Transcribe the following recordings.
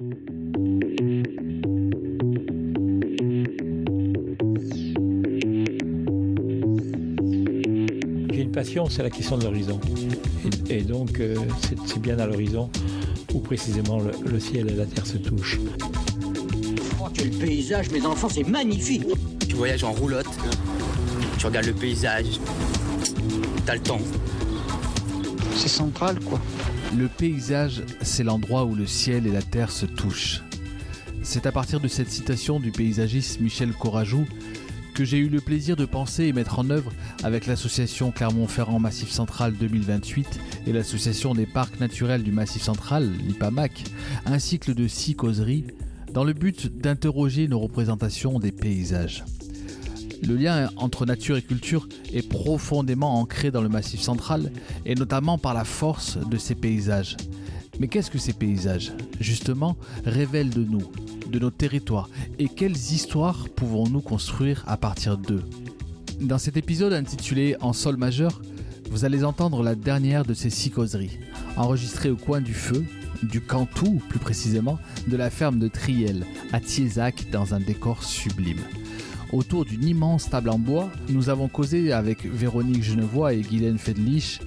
J'ai une passion, c'est la question de l'horizon. Et, donc, euh, c'est bien à l'horizon où précisément le, ciel et la terre se touchent. Oh, quel paysage, mes enfants, c'est magnifique Tu voyages en roulotte, tu regardes le paysage, t'as le temps. C'est central, quoi. Le paysage, c'est l'endroit où le ciel et la terre se touchent. C'est à partir de cette citation du paysagiste Michel Corajou que j'ai eu le plaisir de penser et mettre en œuvre avec l'association Clermont-Ferrand Massif Central 2028 et l'association des parcs naturels du Massif Central, l'IPAMAC, un cycle de six causeries dans le but d'interroger nos représentations des paysages. Le lien entre nature et culture est profondément ancré dans le Massif Central et notamment par la force de ces paysages. Mais qu'est-ce que ces paysages Justement, révèlent de nous, de nos territoires et quelles histoires pouvons-nous construire à partir d'eux? Dans cet épisode intitulé En sol majeur, vous allez entendre la dernière de ces six causeries, enregistrée au coin du feu, du Cantou plus précisément, de la ferme de Triel, à Thiézac, dans un décor sublime. Autour d'une immense table en bois, nous avons causé avec Véronique Genevois et Guylaine Fedlich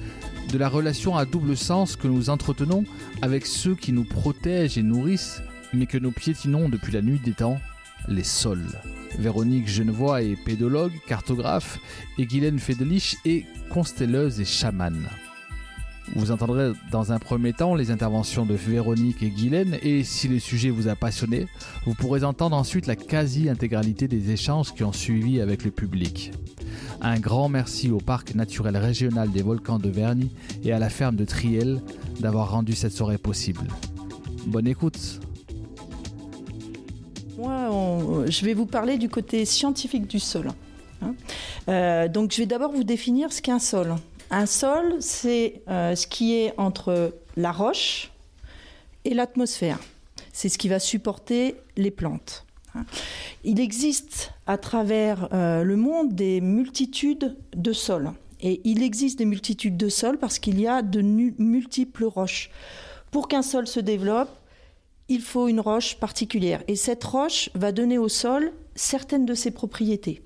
de la relation à double sens que nous entretenons avec ceux qui nous protègent et nourrissent, mais que nous piétinons depuis la nuit des temps, les sols. Véronique Genevois est pédologue, cartographe, et Guylaine Fedelich est constelleuse et chamane. Vous entendrez dans un premier temps les interventions de Véronique et Guylaine et si le sujet vous a passionné, vous pourrez entendre ensuite la quasi-intégralité des échanges qui ont suivi avec le public. Un grand merci au Parc naturel régional des volcans de Verny et à la ferme de Triel d'avoir rendu cette soirée possible. Bonne écoute Moi, je vais vous parler du côté scientifique du sol. Hein. Euh, donc je vais d'abord vous définir ce qu'est un sol. Un sol, c'est euh, ce qui est entre la roche et l'atmosphère. C'est ce qui va supporter les plantes. Hein. Il existe à travers euh, le monde des multitudes de sols. Et il existe des multitudes de sols parce qu'il y a de multiples roches. Pour qu'un sol se développe, il faut une roche particulière. Et cette roche va donner au sol certaines de ses propriétés.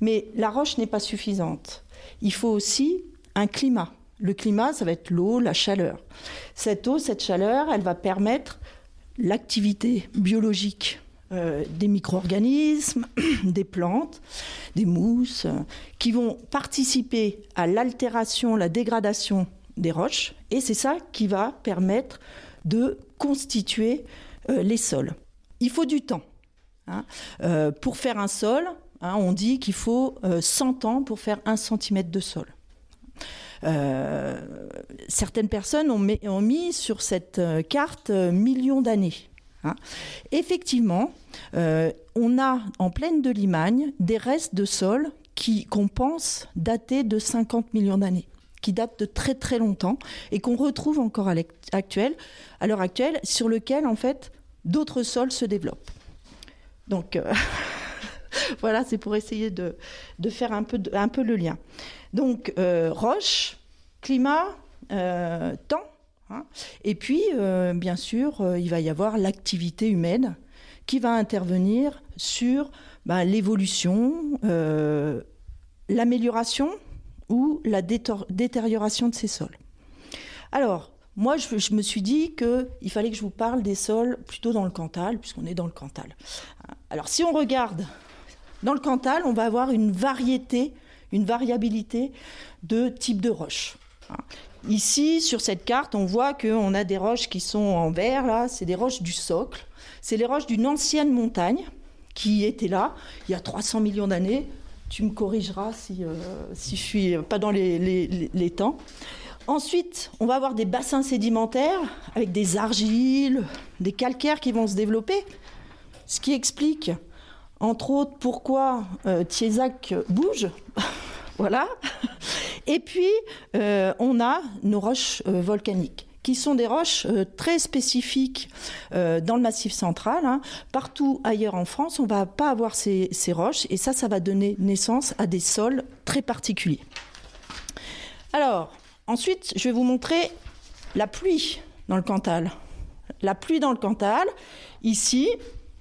Mais la roche n'est pas suffisante. Il faut aussi un climat. Le climat, ça va être l'eau, la chaleur. Cette eau, cette chaleur, elle va permettre l'activité biologique euh, des micro-organismes, des plantes, des mousses, euh, qui vont participer à l'altération, la dégradation des roches, et c'est ça qui va permettre de constituer euh, les sols. Il faut du temps. Hein. pour faire un sol, hein, on dit qu'il faut 100 ans pour faire un centimètre de sol. Certaines personnes ont mis sur cette carte millions d'années. Hein. Effectivement, euh, on a en pleine de Limagne des restes de sol qui qu'on pense dater de 50 millions d'années qui datent de très très longtemps et qu'on retrouve encore à l'heure actuelle, sur lequel en fait d'autres sols se développent. Donc euh, voilà, c'est pour essayer de, faire un peu, le lien. Donc euh, roche, climat, temps, Hein. Et puis, euh, bien sûr, euh, il va y avoir l'activité humaine qui va intervenir sur ben, l'évolution, euh, l'amélioration ou la détérioration de ces sols. Alors, moi, je, me suis dit qu'il fallait que je vous parle des sols plutôt dans le Cantal, puisqu'on est dans le Cantal. Alors, si on regarde dans le Cantal, on va avoir une variété, une variabilité de types de roches. Ici, sur cette carte, on voit qu'on a des roches qui sont en vert, là, c'est des roches du socle. C'est les roches d'une ancienne montagne qui était là il y a 300 millions d'années. Tu me corrigeras si, euh, si je suis pas dans les, les, temps. Ensuite, on va avoir des bassins sédimentaires avec des argiles, des calcaires qui vont se développer, ce qui explique, entre autres, pourquoi euh, bouge. voilà. Et puis, euh, on a nos roches euh, volcaniques qui sont des roches euh, très spécifiques dans le massif central. Hein. Partout ailleurs en France, on ne va pas avoir ces, roches et ça, ça va donner naissance à des sols très particuliers. Alors, ensuite, je vais vous montrer la pluie dans le Cantal. la pluie dans le Cantal, ici,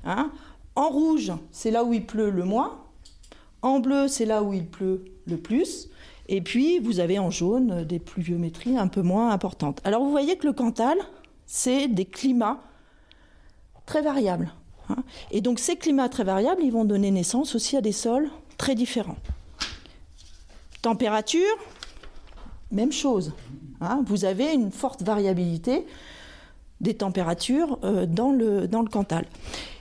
hein, en rouge, c'est là où il pleut le moins, en bleu, c'est là où il pleut le plus, et puis vous avez en jaune des pluviométries un peu moins importantes. Alors vous voyez que le Cantal, c'est des climats très variables. hein. Et donc ces climats très variables, ils vont donner naissance aussi à des sols très différents. Température, même chose. hein. Vous avez une forte variabilité des températures euh, dans, le, dans le Cantal.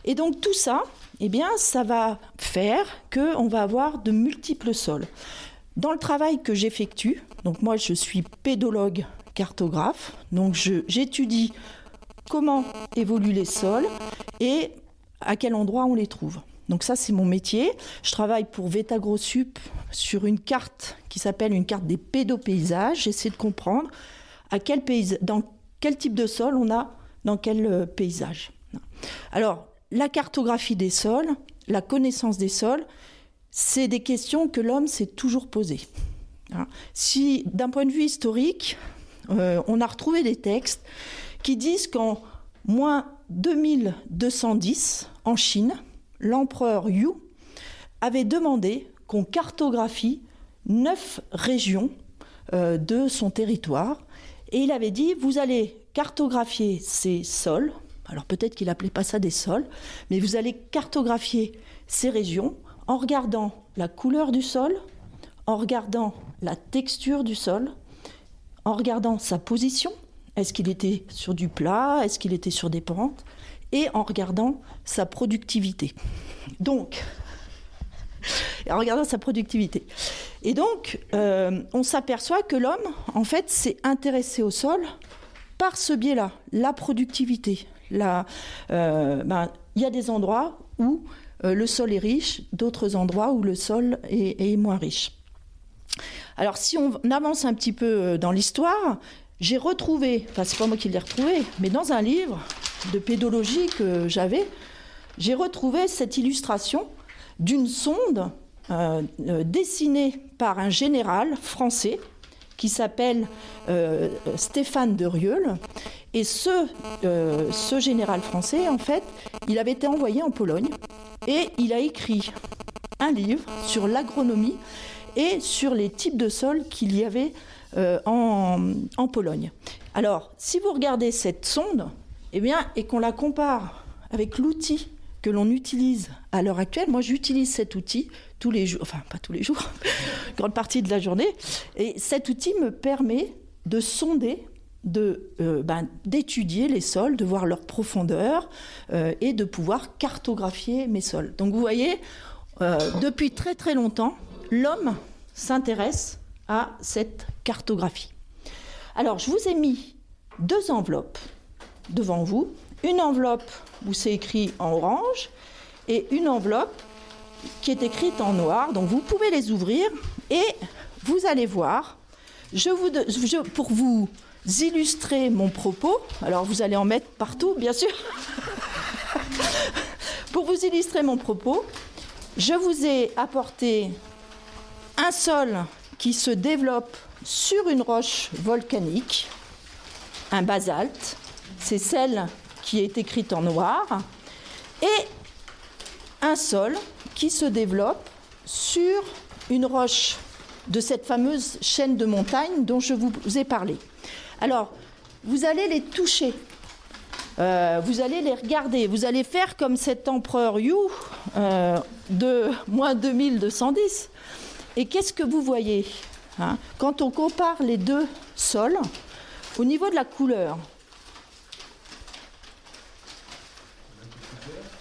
Et donc tout ça, eh bien, ça va faire qu'on va avoir de multiples sols. Dans le travail que j'effectue, donc moi je suis pédologue cartographe, donc j'étudie comment évoluent les sols et à quel endroit on les trouve. Donc ça c'est mon métier. Je travaille pour Vetagrosup sur une carte qui s'appelle une carte des pédopaysages. J'essaie de comprendre à quel pays, dans quel type de sol on a dans quel euh, paysage. Alors la cartographie des sols, la connaissance des sols, c'est des questions que l'homme s'est toujours posées. Hein. Si, d'un point de vue historique, euh, on a retrouvé des textes qui disent qu'en moins 2210, en Chine, l'empereur Yu avait demandé qu'on cartographie neuf régions euh, de son territoire. Et il avait dit, vous allez cartographier ces sols, alors peut-être qu'il n'appelait pas ça des sols, mais vous allez cartographier ces régions en regardant la couleur du sol, en regardant la texture du sol, en regardant sa position, est-ce qu'il était sur du plat, est-ce qu'il était sur des pentes, et en regardant sa productivité. Donc, en regardant sa productivité. Et donc, euh, on s'aperçoit que l'homme, en fait, s'est intéressé au sol par ce biais-là, la productivité. Euh, ben, il y a des endroits où euh, le sol est riche, d'autres endroits où le sol est, moins riche. Alors, si on avance un petit peu euh, dans l'histoire, j'ai retrouvé, enfin, c'est pas moi qui l'ai retrouvé, mais dans un livre de pédologie que j'avais, j'ai retrouvé cette illustration d'une sonde dessinée par un général français qui s'appelle euh, Stéphane de Rieul. Et ce, euh, ce général français, en fait, il avait été envoyé en Pologne et il a écrit un livre sur l'agronomie et sur les types de sols qu'il y avait euh, en, en Pologne. Alors, si vous regardez cette sonde, eh bien, et qu'on la compare avec l'outil que l'on utilise à l'heure actuelle, moi j'utilise cet outil tous les jours, enfin pas tous les jours, grande partie de la journée, et cet outil me permet de sonder de, euh, ben, d'étudier les sols, de voir leur profondeur euh, et de pouvoir cartographier mes sols. Donc vous voyez, euh, depuis très très longtemps, l'homme s'intéresse à cette cartographie. Alors je vous ai mis deux enveloppes devant vous. Une enveloppe où c'est écrit en orange et une enveloppe qui est écrite en noir. Donc vous pouvez les ouvrir et vous allez voir. Je pour vous illustrer mon propos, alors vous allez en mettre partout, bien sûr. pour vous illustrer mon propos, je vous ai apporté un sol qui se développe sur une roche volcanique, un basalte. C'est celle qui est écrite en noir. Et un sol qui se développe sur une roche de cette fameuse chaîne de montagnes dont je vous ai parlé. Alors, vous allez les toucher. Euh, vous allez les regarder, vous allez faire comme cet empereur Yu euh, de moins 2210. Et qu'est-ce que vous voyez hein? Quand on compare les deux sols, au niveau de la couleur,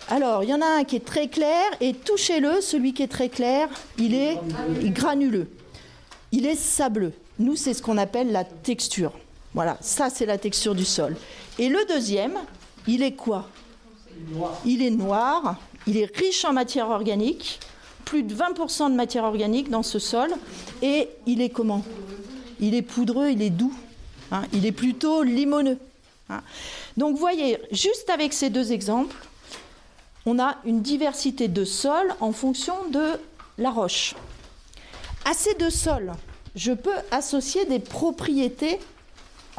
alors il y en a un qui est très clair et touchez-le, celui qui est très clair, il est granuleux, il est sableux. Nous, c'est ce qu'on appelle la texture. Voilà, ça c'est la texture du sol. Et le deuxième, il est quoi? Il est noir, il est riche en matière organique, plus de 20% de matière organique dans ce sol, et il est comment? Il est poudreux, il est doux, hein, il est plutôt limoneux. hein. Donc voyez, juste avec ces deux exemples, on a une diversité de sols en fonction de la roche. À ces deux sols, je peux associer des propriétés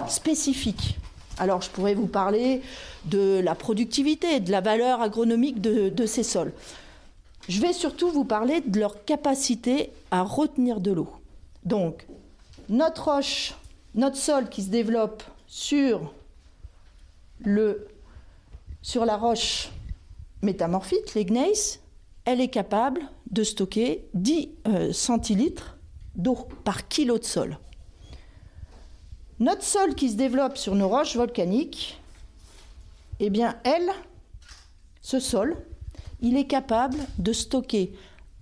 spécifiques. Alors je pourrais vous parler de la productivité, de la valeur agronomique de, ces sols. Je vais surtout vous parler de leur capacité à retenir de l'eau. Donc, notre roche, notre sol qui se développe sur, le, sur la roche métamorphique, les gneiss, elle est capable de stocker 10 euh, centilitres d'eau par kilo de sol. Notre sol qui se développe sur nos roches volcaniques, eh bien, elle, ce sol, il est capable de stocker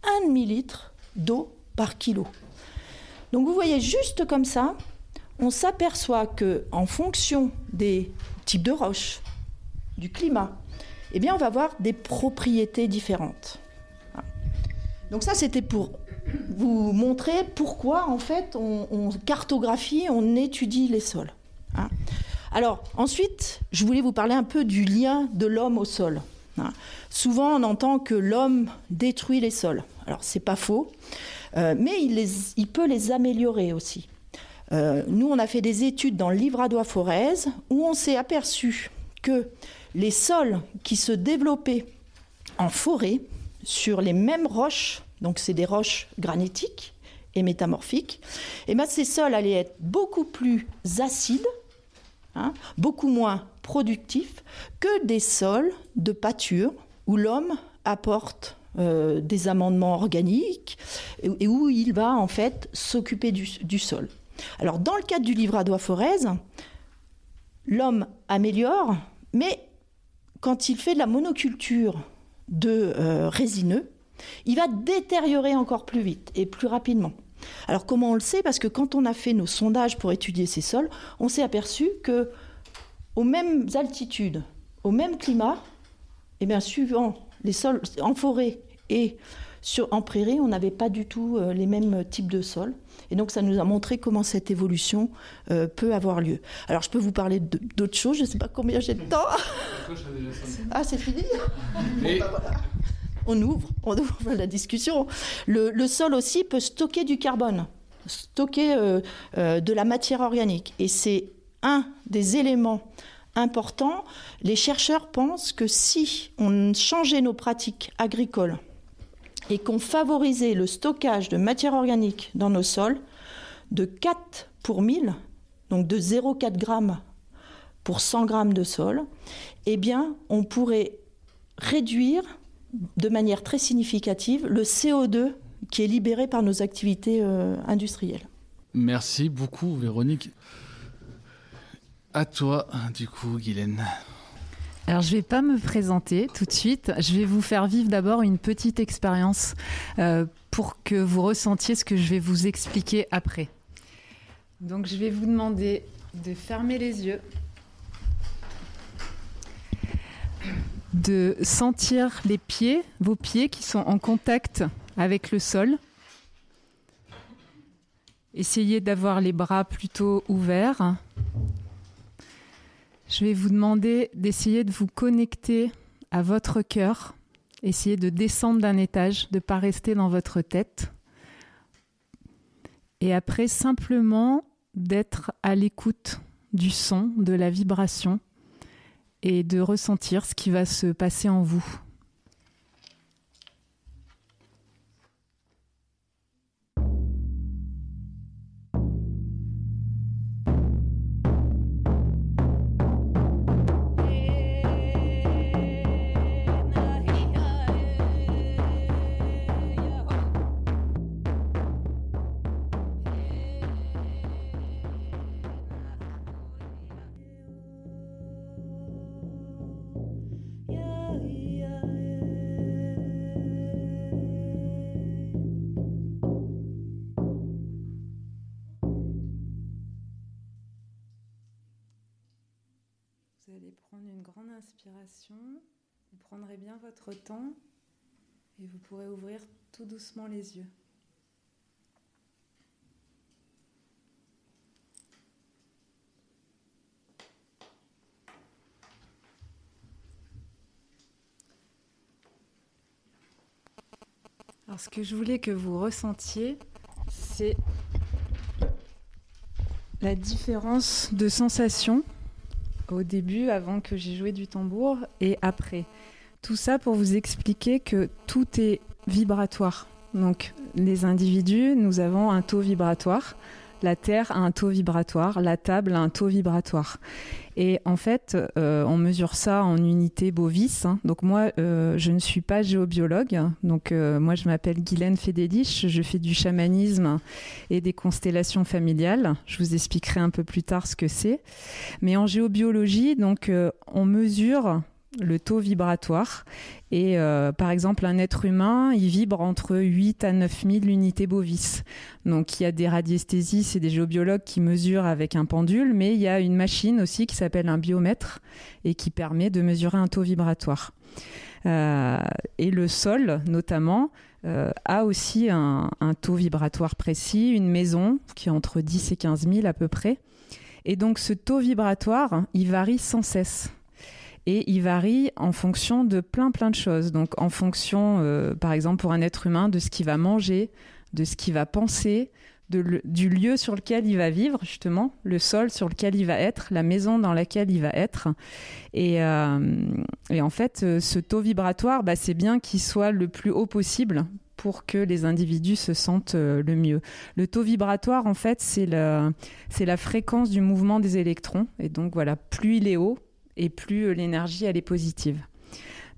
un demi-litre d'eau par kilo. Donc vous voyez, juste comme ça, on s'aperçoit que en fonction des types de roches, du climat, eh bien, on va avoir des propriétés différentes. Donc ça, c'était pour vous montrer pourquoi, en fait, on, cartographie, on étudie les sols. Hein. Alors, ensuite, je voulais vous parler un peu du lien de l'homme au sol. Hein. Souvent, on entend que l'homme détruit les sols. Alors, c'est pas faux, euh, mais il, peut les améliorer aussi. Euh, nous, on a fait des études dans le livradois forez où on s'est aperçu que les sols qui se développaient en forêt sur les mêmes roches, donc c'est des roches granitiques et métamorphiques, et eh bien ces sols allaient être beaucoup plus acides, hein, beaucoup moins productifs que des sols de pâture où l'homme apporte euh, des amendements organiques et, où il va en fait s'occuper du, sol. Alors dans le cadre du livradois forez, l'homme améliore, mais quand il fait de la monoculture de euh, résineux, il va détériorer encore plus vite et plus rapidement. Alors comment on le sait? Parce que quand on a fait nos sondages pour étudier ces sols, on s'est aperçu que aux mêmes altitudes, au même climat, et eh bien suivant les sols en forêt et sur, en prairie, on n'avait pas du tout euh, les mêmes types de sols. Et donc, ça nous a montré comment cette évolution euh, peut avoir lieu. Alors, je peux vous parler d'autres choses. Je ne sais pas combien j'ai de temps. ah, c'est fini bah, On ouvre, on ouvre la discussion. Le, sol aussi peut stocker du carbone, stocker euh, de la matière organique. Et c'est un des éléments importants. Les chercheurs pensent que si on changeait nos pratiques agricoles et qu'on favorisait le stockage de matière organique dans nos sols de 4 pour 1000, donc de 0,4 grammes pour 100 grammes de sol, eh bien, on pourrait réduire de manière très significative le CO2 qui est libéré par nos activités euh, industrielles. Merci beaucoup, Véronique. À toi, du coup, Guylaine. Alors, je ne vais pas me présenter tout de suite. Je vais vous faire vivre d'abord une petite expérience euh, pour que vous ressentiez ce que je vais vous expliquer après. Donc, je vais vous demander de fermer les yeux, de sentir les pieds, vos pieds qui sont en contact avec le sol. Essayez d'avoir les bras plutôt ouverts je vais vous demander d'essayer de vous connecter à votre cœur, essayer de descendre d'un étage, de ne pas rester dans votre tête. Et après, simplement d'être à l'écoute du son, de la vibration et de ressentir ce qui va se passer en vous. Vous prendrez bien votre temps et vous pourrez ouvrir tout doucement les yeux. Alors ce que je voulais que vous ressentiez, c'est la différence de sensation au début, avant que j'ai joué du tambour, et après. Tout ça pour vous expliquer que tout est vibratoire. Donc les individus, nous avons un taux vibratoire. La Terre a un taux vibratoire, la table a un taux vibratoire. Et en fait, euh, on mesure ça en unités bovis. hein. Donc moi, euh, je ne suis pas géobiologue. Donc euh, moi, je m'appelle Guylaine Fédélich. Je fais du chamanisme et des constellations familiales. Je vous expliquerai un peu plus tard ce que c'est. Mais en géobiologie, donc, on mesure le taux vibratoire. Et euh, par exemple, un être humain, il vibre entre 8 à 9 000 unités bovis. Donc il y a des radiesthésistes et des géobiologues qui mesurent avec un pendule, mais il y a une machine aussi qui s'appelle un biomètre et qui permet de mesurer un taux vibratoire. Euh, et le sol, notamment, euh, a aussi un, taux vibratoire précis, une maison qui est entre 10 et 15 000 à peu près. Et donc ce taux vibratoire, il varie sans cesse. Et il varie en fonction de plein plein de choses. Donc en fonction, euh, par exemple pour un être humain, de ce qu'il va manger, de ce qu'il va penser, du lieu sur lequel il va vivre, justement, le sol sur lequel il va être, la maison dans laquelle il va être. Et, euh, en fait, euh, ce taux vibratoire, bah, c'est bien qu'il soit le plus haut possible pour que les individus se sentent le mieux. Le taux vibratoire, en fait, c'est c'est la fréquence du mouvement des électrons. Et donc voilà, plus il est haut, et plus euh, l'énergie elle est positive.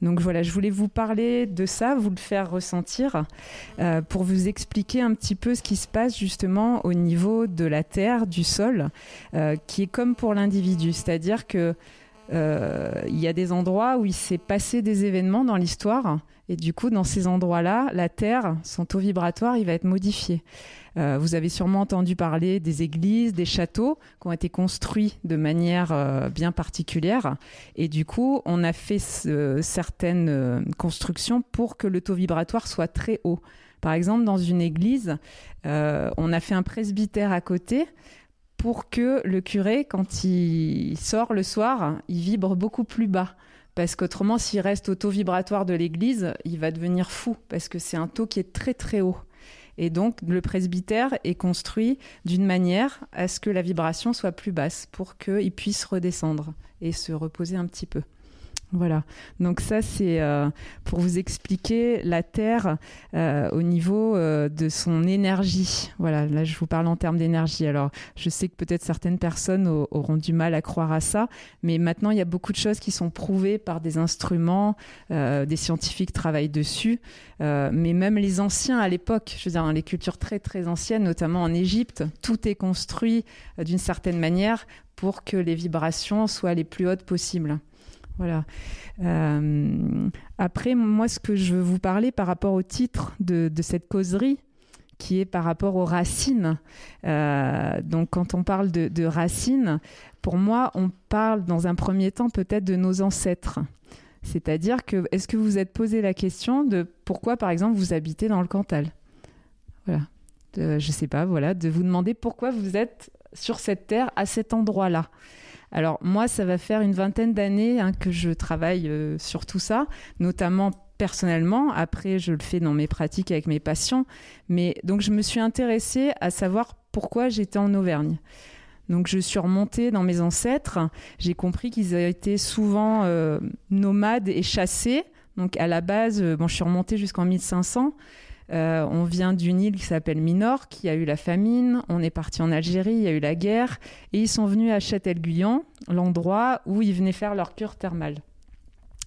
Donc voilà, je voulais vous parler de ça, vous le faire ressentir, euh, pour vous expliquer un petit peu ce qui se passe justement au niveau de la terre, du sol, euh, qui est comme pour l'individu, c'est-à-dire que il y a des endroits où il s'est passé des événements dans l'histoire, et du coup, dans ces endroits-là, la terre, son taux vibratoire, il va être modifié. Euh, vous avez sûrement entendu parler des églises, des châteaux qui ont été construits de manière euh, bien particulière. Et du coup, on a fait ce- certaines euh, constructions pour que le taux vibratoire soit très haut. Par exemple, dans une église, on a fait un presbytère à côté pour que le curé, quand il sort le soir, il vibre beaucoup plus bas. Parce qu'autrement, s'il reste au taux vibratoire de l'église, il va devenir fou, parce que c'est un taux qui est très très haut. Et donc, le presbytère est construit d'une manière à ce que la vibration soit plus basse, pour qu'il puisse redescendre et se reposer un petit peu. Voilà. Donc ça, c'est euh, pour vous expliquer la Terre euh, au niveau euh, de son énergie. Voilà, là, je vous parle en termes d'énergie. Alors, je sais que peut-être certaines personnes au- auront du mal à croire à ça, mais maintenant, il y a beaucoup de choses qui sont prouvées par des instruments, des scientifiques travaillent dessus, mais même les anciens à l'époque, je veux dire, les cultures très, très anciennes, notamment en Égypte, tout est construit d'une certaine manière pour que les vibrations soient les plus hautes possibles. Voilà. Euh, après, moi, ce que je veux vous parler par rapport au titre de, cette causerie, qui est par rapport aux racines. Euh, donc, quand on parle de, racines, pour moi, on parle dans un premier temps peut-être de nos ancêtres. C'est-à-dire que, est-ce que vous vous êtes posé la question de pourquoi, par exemple, vous habitez dans le Cantal? Voilà. De- je sais pas, voilà, de vous demander pourquoi vous êtes sur cette terre à cet endroit-là. Alors moi, ça va faire une vingtaine d'années hein, que je travaille euh, sur tout ça, notamment personnellement. Après, je le fais dans mes pratiques avec mes patients. Mais donc, je me suis intéressée à savoir pourquoi j'étais en Auvergne. Donc, je suis remontée dans mes ancêtres. J'ai compris qu'ils avaient été souvent euh, nomades et chassés. Donc, à la base, euh, bon, je suis remontée jusqu'en 1500. Euh, on vient d'une île qui s'appelle Minorque, qui a eu la famine. On est parti en Algérie, il y a eu la guerre. Et ils sont venus à Châtel-Guyon, l'endroit où ils venaient faire leur cure thermale.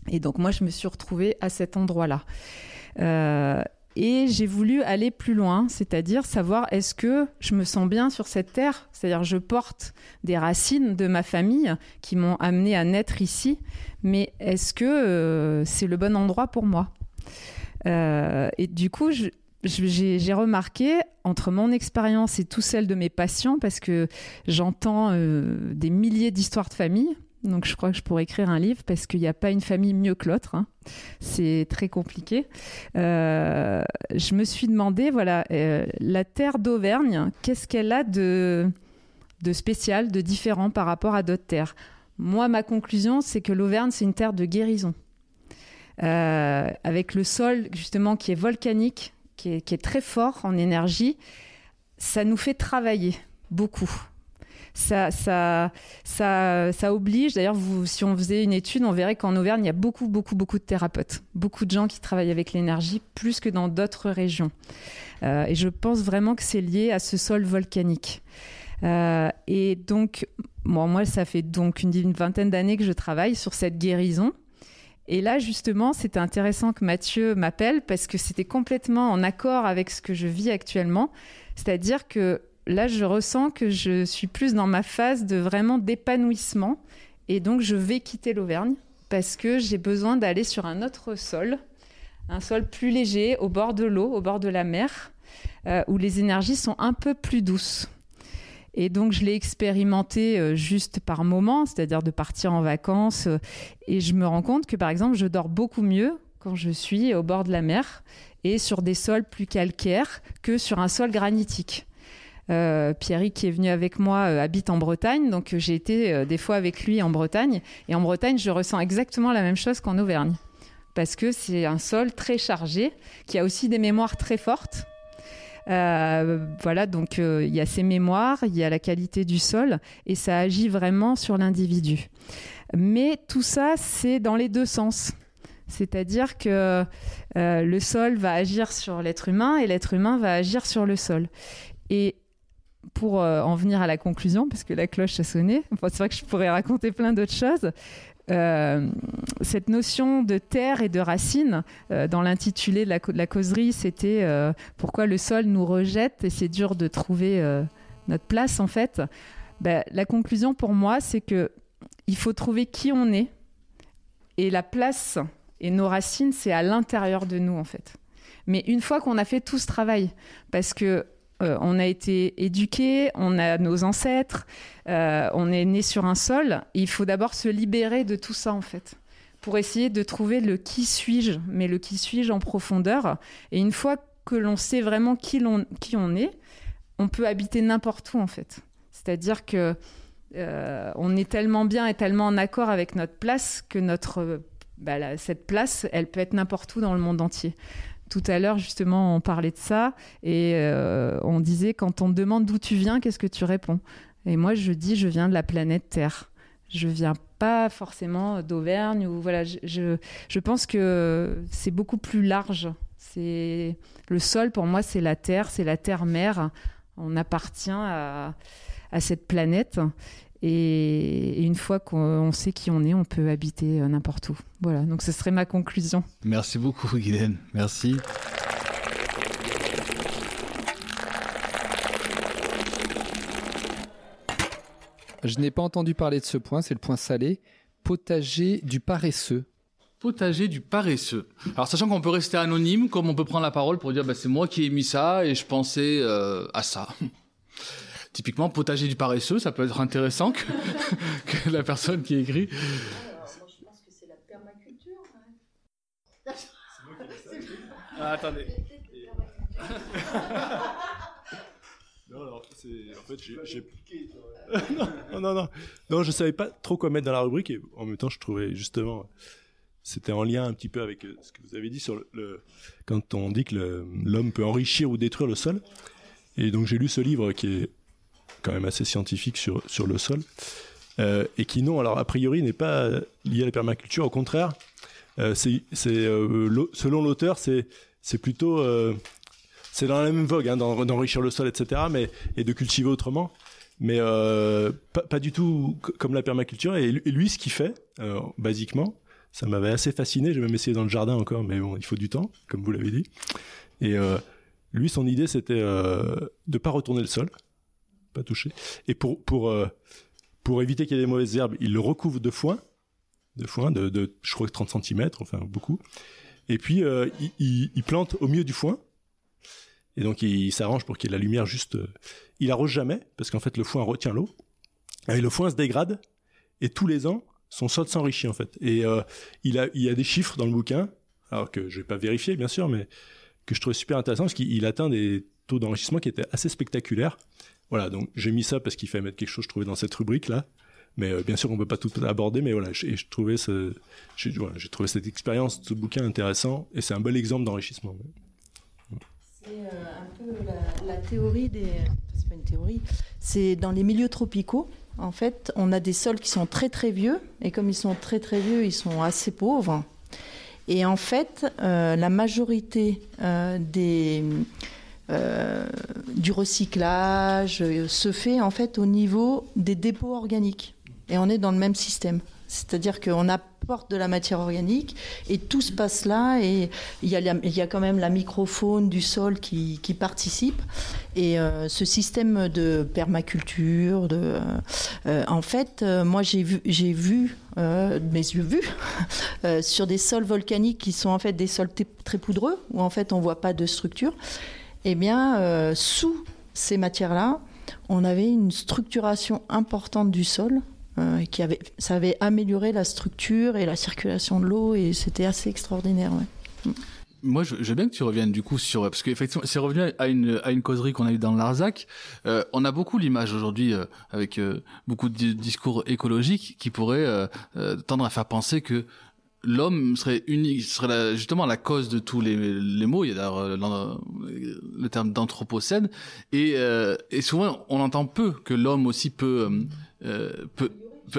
Et donc moi, je me suis retrouvée à cet endroit-là. Euh, et j'ai voulu aller plus loin, c'est-à-dire savoir est-ce que je me sens bien sur cette terre, c'est-à-dire je porte des racines de ma famille qui m'ont amené à naître ici, mais est-ce que euh, c'est le bon endroit pour moi? Euh, Et du coup, j'ai remarqué entre mon expérience et tout celle de mes patients, parce que j'entends euh, des milliers d'histoires de famille, donc je crois que je pourrais écrire un livre parce qu'il n'y a pas une famille mieux que l'autre. hein. C'est très compliqué. Euh, je me suis demandé, voilà, la terre d'Auvergne, qu'est-ce qu'elle a de spécial, de différent par rapport à d'autres terres? Moi, ma conclusion, c'est que l'Auvergne, c'est une terre de guérison. Euh, avec le sol, justement, qui est volcanique, qui est, très fort en énergie, ça nous fait travailler beaucoup. ça, ça, ça, ça oblige. D'ailleurs, si on faisait une étude, on verrait qu'en Auvergne, il y a beaucoup, beaucoup, beaucoup de thérapeutes, beaucoup de gens qui travaillent avec l'énergie, plus que dans d'autres régions. Euh, et je pense vraiment que c'est lié à ce sol volcanique. Euh, et donc, moi, ça fait donc une, vingtaine d'années que je travaille sur cette guérison. Et là, justement, c'était intéressant que Mathieu m'appelle parce que c'était complètement en accord avec ce que je vis actuellement. C'est-à-dire que là, je ressens que je suis plus dans ma phase de vraiment d'épanouissement. Et donc, je vais quitter l'Auvergne parce que j'ai besoin d'aller sur un autre sol, un sol plus léger, au bord de l'eau, au bord de la mer, euh, où les énergies sont un peu plus douces. Et donc, je l'ai expérimenté euh, juste par moment, c'est-à-dire de partir en vacances. Euh, et je me rends compte que, par exemple, je dors beaucoup mieux quand je suis au bord de la mer et sur des sols plus calcaires que sur un sol granitique. Euh, qui est venu avec moi euh, habite en Bretagne, donc j'ai été des fois avec lui en Bretagne. Et en Bretagne, je ressens exactement la même chose qu'en Auvergne. Parce que c'est un sol très chargé, qui a aussi des mémoires très fortes. Euh, voilà, donc euh, il y a ces mémoires, il y a la qualité du sol, et ça agit vraiment sur l'individu. Mais tout ça, c'est dans les deux sens. C'est-à-dire que euh, le sol va agir sur l'être humain et l'être humain va agir sur le sol. Et pour en venir à la conclusion, parce que la cloche a sonné, c'est vrai que je pourrais raconter plein d'autres choses, euh, cette notion de terre et de racine, euh, dans l'intitulé de, la, causerie, c'était euh, pourquoi le sol nous rejette et c'est dur de trouver notre place en fait. Ben, la conclusion pour moi, c'est que il faut trouver qui on est et la place et nos racines, c'est à l'intérieur de nous en fait. Mais une fois qu'on a fait tout ce travail, parce que euh, on a été éduqué, on a nos ancêtres, euh, on est né sur un sol. Il faut d'abord se libérer de tout ça en fait, pour essayer de trouver le qui suis-je, mais le qui suis-je en profondeur. Et une fois que l'on sait vraiment qui, on est, on peut habiter n'importe où en fait. C'est-à-dire que euh, on est tellement bien et tellement en accord avec notre place que notre bah, cette place, elle peut être n'importe où dans le monde entier. Tout à l'heure, justement, on parlait de ça et euh, on disait quand on demande d'où tu viens, qu'est-ce que tu réponds? Et moi, je dis, je viens de la planète Terre. Je viens pas forcément d'Auvergne ou voilà. Je, je, pense que c'est beaucoup plus large. C'est le sol pour moi, c'est la Terre, c'est la Terre-mère. On appartient à, à cette planète et, une fois qu'on sait qui on est, on peut habiter euh, n'importe où. Voilà, donc ce serait ma conclusion. Merci beaucoup, Guylaine. Merci. Je n'ai pas entendu parler de ce point, c'est le point salé. Potager du paresseux. Potager du paresseux. Alors sachant qu'on peut rester anonyme, comme on peut prendre la parole pour dire bah, c'est moi qui ai mis ça et je pensais euh, à ça. Typiquement, potager du paresseux, ça peut être intéressant que, la personne qui écrit. Alors, moi, je pense que c'est la permaculture. Hein. ah, attendez. non, alors, c'est. En fait, j'ai. non, non, non, non. je savais pas trop quoi mettre dans la rubrique et en même temps, je trouvais justement. C'était en lien un petit peu avec euh, ce que vous avez dit sur le quand on dit que l'homme peut enrichir ou détruire le sol. Et donc j'ai lu ce livre qui est quand même assez scientifique sur, sur le sol, euh, et qui non, alors a priori n'est pas lié à la permaculture, au contraire, euh, c'est, euh, selon l'auteur, c'est, c'est plutôt, c'est dans la même vogue hein, d'enrichir le sol, etc., mais, et de cultiver autrement, mais pas, pas, du tout comme la permaculture, et, lui, ce qu'il fait, basiquement, ça m'avait assez fasciné, j'ai même essayé dans le jardin encore, mais bon, il faut du temps, comme vous l'avez dit, et lui, son idée, c'était de ne pas retourner le sol, touché. Et pour, pour, euh, pour éviter qu'il y ait des mauvaises herbes, il le recouvre de foin, de foin, de, de je crois 30 cm, enfin beaucoup. Et puis euh, il, il, plante au milieu du foin. Et donc il, s'arrange pour qu'il y ait la lumière juste. Euh, il arrose jamais parce qu'en fait le foin retient l'eau. Et le foin se dégrade et tous les ans son sol s'enrichit en fait. Et il a il y a des chiffres dans le bouquin, alors que je vais pas vérifier bien sûr, mais que je trouvais super intéressant parce qu'il atteint des taux d'enrichissement qui étaient assez spectaculaires. Voilà, donc j'ai mis ça parce qu'il fallait mettre quelque chose, je trouvais, dans cette rubrique-là. Mais euh, bien sûr, on peut pas tout aborder, mais voilà, j'ai trouvé cette expérience, ce bouquin intéressant, et c'est un bel exemple d'enrichissement. C'est euh, un peu la, théorie des, c'est pas une théorie. C'est dans les milieux tropicaux. En fait, on a des sols qui sont très très vieux, et comme ils sont très très vieux, ils sont assez pauvres. Et en fait, euh, la majorité des, du recyclage euh, se fait en fait au niveau des dépôts organiques. Et on est dans le même système. C'est-à-dire qu'on apporte de la matière organique et tout se passe là et il y a, quand même la microfaune du sol qui, participe. Et euh, ce système de permaculture, euh, euh, en fait, euh, moi j'ai vu, j'ai vu euh, mes yeux vus, euh, sur des sols volcaniques qui sont en fait des sols très poudreux, où en fait on voit pas de structure. Eh bien, euh, sous ces matières-là, on avait une structuration importante du sol. euh, qui avait, ça avait amélioré la structure et la circulation de l'eau et c'était assez extraordinaire. ouais. Moi, je, veux bien que tu reviennes du coup sur parce qu'effectivement, c'est revenu à une à une causerie qu'on a eue dans Larzac. Euh, on a beaucoup l'image aujourd'hui euh, avec beaucoup de di- discours écologiques qui pourraient tendre à faire penser que l'homme serait unique, serait justement la cause de tous les, les maux. Il y a d'ailleurs euh, l'en- le terme d'anthropocène et, euh, et souvent on entend peu que l'homme aussi peut euh, euh, peut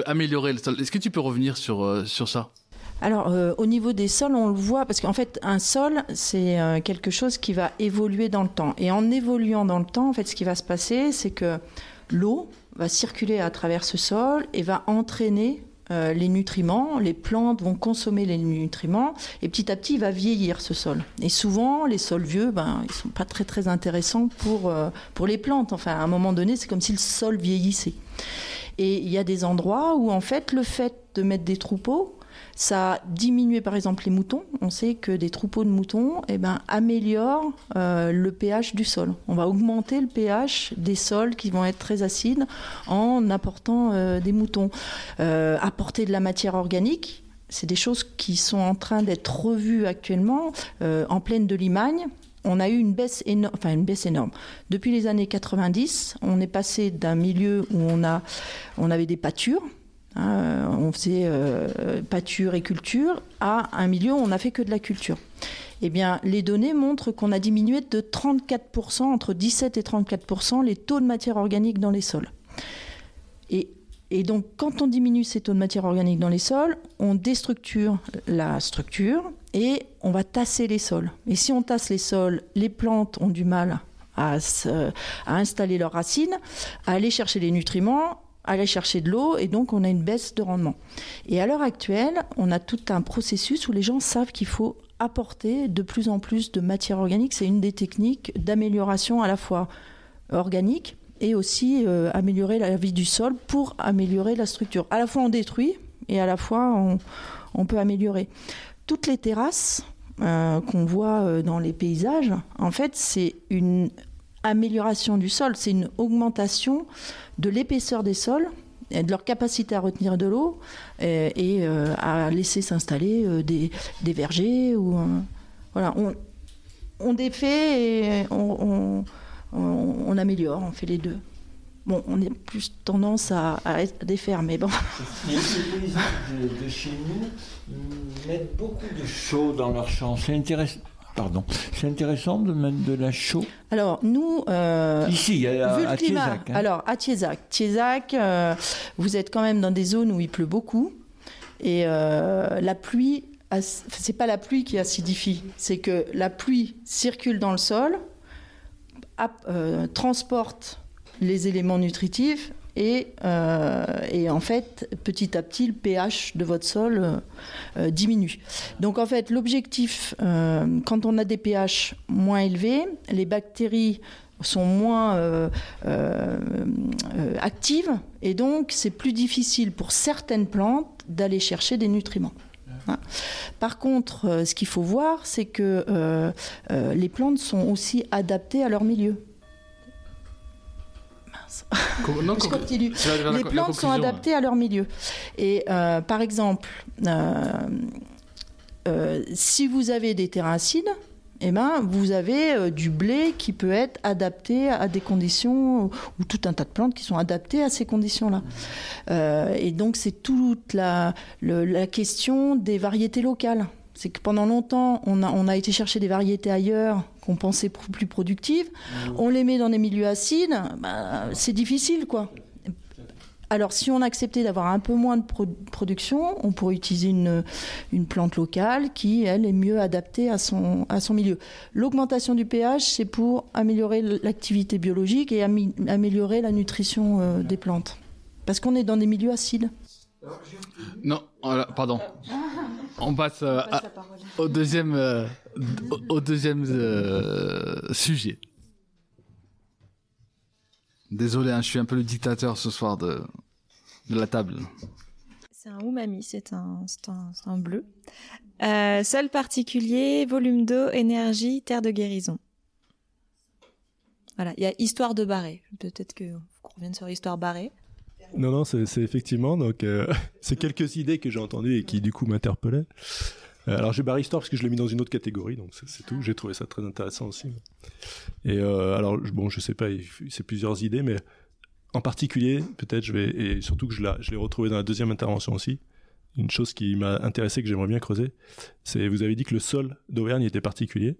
améliorer le sol. Est-ce que tu peux revenir sur euh, sur ça? Alors, euh, au niveau des sols, on le voit, parce qu'en fait, un sol, c'est euh, quelque chose qui va évoluer dans le temps. Et en évoluant dans le temps, en fait, ce qui va se passer, c'est que l'eau va circuler à travers ce sol et va entraîner euh, les nutriments. Les plantes vont consommer les nutriments et petit à petit, il va vieillir ce sol. Et souvent, les sols vieux, ben, ils sont pas très très intéressants pour euh, pour les plantes. Enfin, à un moment donné, c'est comme si le sol vieillissait. Et il y a des endroits où, en fait, le fait de mettre des troupeaux, ça a diminué par exemple les moutons. On sait que des troupeaux de moutons eh ben, améliorent euh, le pH du sol. On va augmenter le pH des sols qui vont être très acides en apportant euh, des moutons. Euh, apporter de la matière organique, c'est des choses qui sont en train d'être revues actuellement en pleine de Limagne. On a eu une baisse énorme, une baisse énorme. Depuis les années 90, on est passé d'un milieu où on a, on avait des pâtures, Hein, on faisait euh, pâture et culture à un milieu on n'a fait que de la culture. Eh bien, les données montrent qu'on a diminué de 34%, entre 17 et 34%, les taux de matière organique dans les sols. Et, donc, quand on diminue ces taux de matière organique dans les sols, on déstructure la structure et on va tasser les sols. Et si on tasse les sols, les plantes ont du mal à installer leurs racines, à aller chercher les nutriments, aller chercher de l'eau et donc on a une baisse de rendement. Et à l'heure actuelle, on a tout un processus où les gens savent qu'il faut apporter de plus en plus de matière organique. C'est une des techniques d'amélioration à la fois organique et aussi euh, améliorer la vie du sol pour améliorer la structure. À la fois on détruit et à la fois on, peut améliorer. Toutes les terrasses euh, qu'on voit euh, dans les paysages, en fait, c'est une amélioration du sol, c'est une augmentation de l'épaisseur des sols et de leur capacité à retenir de l'eau et, euh, à laisser s'installer euh, des, vergers ou voilà on, défait et on, améliore on fait les deux bon on est plus tendance à, à défaire mais bon Les de, de chez nous mettent beaucoup de chaux dans leurs champs. C'est intéressant. Pardon. C'est intéressant de mettre de la chaux. Alors nous, euh, Ici, à- vu le à climat, Thiézac, hein. alors à Thiézac, Thiézac, euh, vous êtes quand même dans des zones où il pleut beaucoup et euh, la pluie, c'est pas la pluie qui acidifie, c'est que la pluie circule dans le sol, euh, transporte les éléments nutritifs et, euh, et en fait, petit à petit, le pH de votre sol euh, euh, diminue. Donc en fait, l'objectif, quand on a des pH moins élevés, les bactéries sont moins actives et donc c'est plus difficile pour certaines plantes d'aller chercher des nutriments. Hein. Par contre, ce qu'il faut voir, c'est que les plantes sont aussi adaptées à leur milieu. Mince. non, Je continue. c'est la- la- Les la plantes sont adaptées à leur milieu. Et euh, par exemple, euh, euh, si vous avez des terrains acides, eh ben, vous avez euh, du blé qui peut être adapté à des conditions, ou, ou tout un tas de plantes qui sont adaptées à ces conditions-là. Euh, et donc, c'est toute la, le- la question des variétés locales. C'est que pendant longtemps, on a, on a été chercher des variétés ailleurs qu'on pensait plus productives. Mmh. On les met dans des milieux acides, bah, c'est difficile, quoi. Alors, si on acceptait d'avoir un peu moins de production, on pourrait utiliser une, une, plante locale qui, elle, est mieux adaptée à son, à son milieu. L'augmentation du pH, c'est pour améliorer l'activité biologique et améliorer la nutrition euh, des plantes. Parce qu'on est dans des milieux acides. Non, pardon. On passe, euh, au deuxième, euh, au, deuxième sujet. Désolé, hein, je suis un peu le dictateur ce soir de, de la table. C'est un umami, c'est un, un, un, bleu. Euh, sol particulier, volume d'eau, énergie, terre de guérison. Voilà, il y a histoire de barré. Peut-être que qu'on revienne sur histoire barrée. Non, non, c'est effectivement. Donc, euh, c'est quelques idées que j'ai entendues et qui du coup m'interpellaient. Euh, alors j'ai barré histoire parce que je l'ai mis dans une autre catégorie, donc c'est tout. J'ai trouvé ça très intéressant aussi. Et euh, alors bon, je sais pas, c'est plusieurs idées, mais en particulier, peut-être je vais et surtout que je l'ai retrouvé dans la deuxième intervention aussi. Une chose qui m'a intéressé que j'aimerais bien creuser, c'est vous avez dit que le sol d'Auvergne était particulier.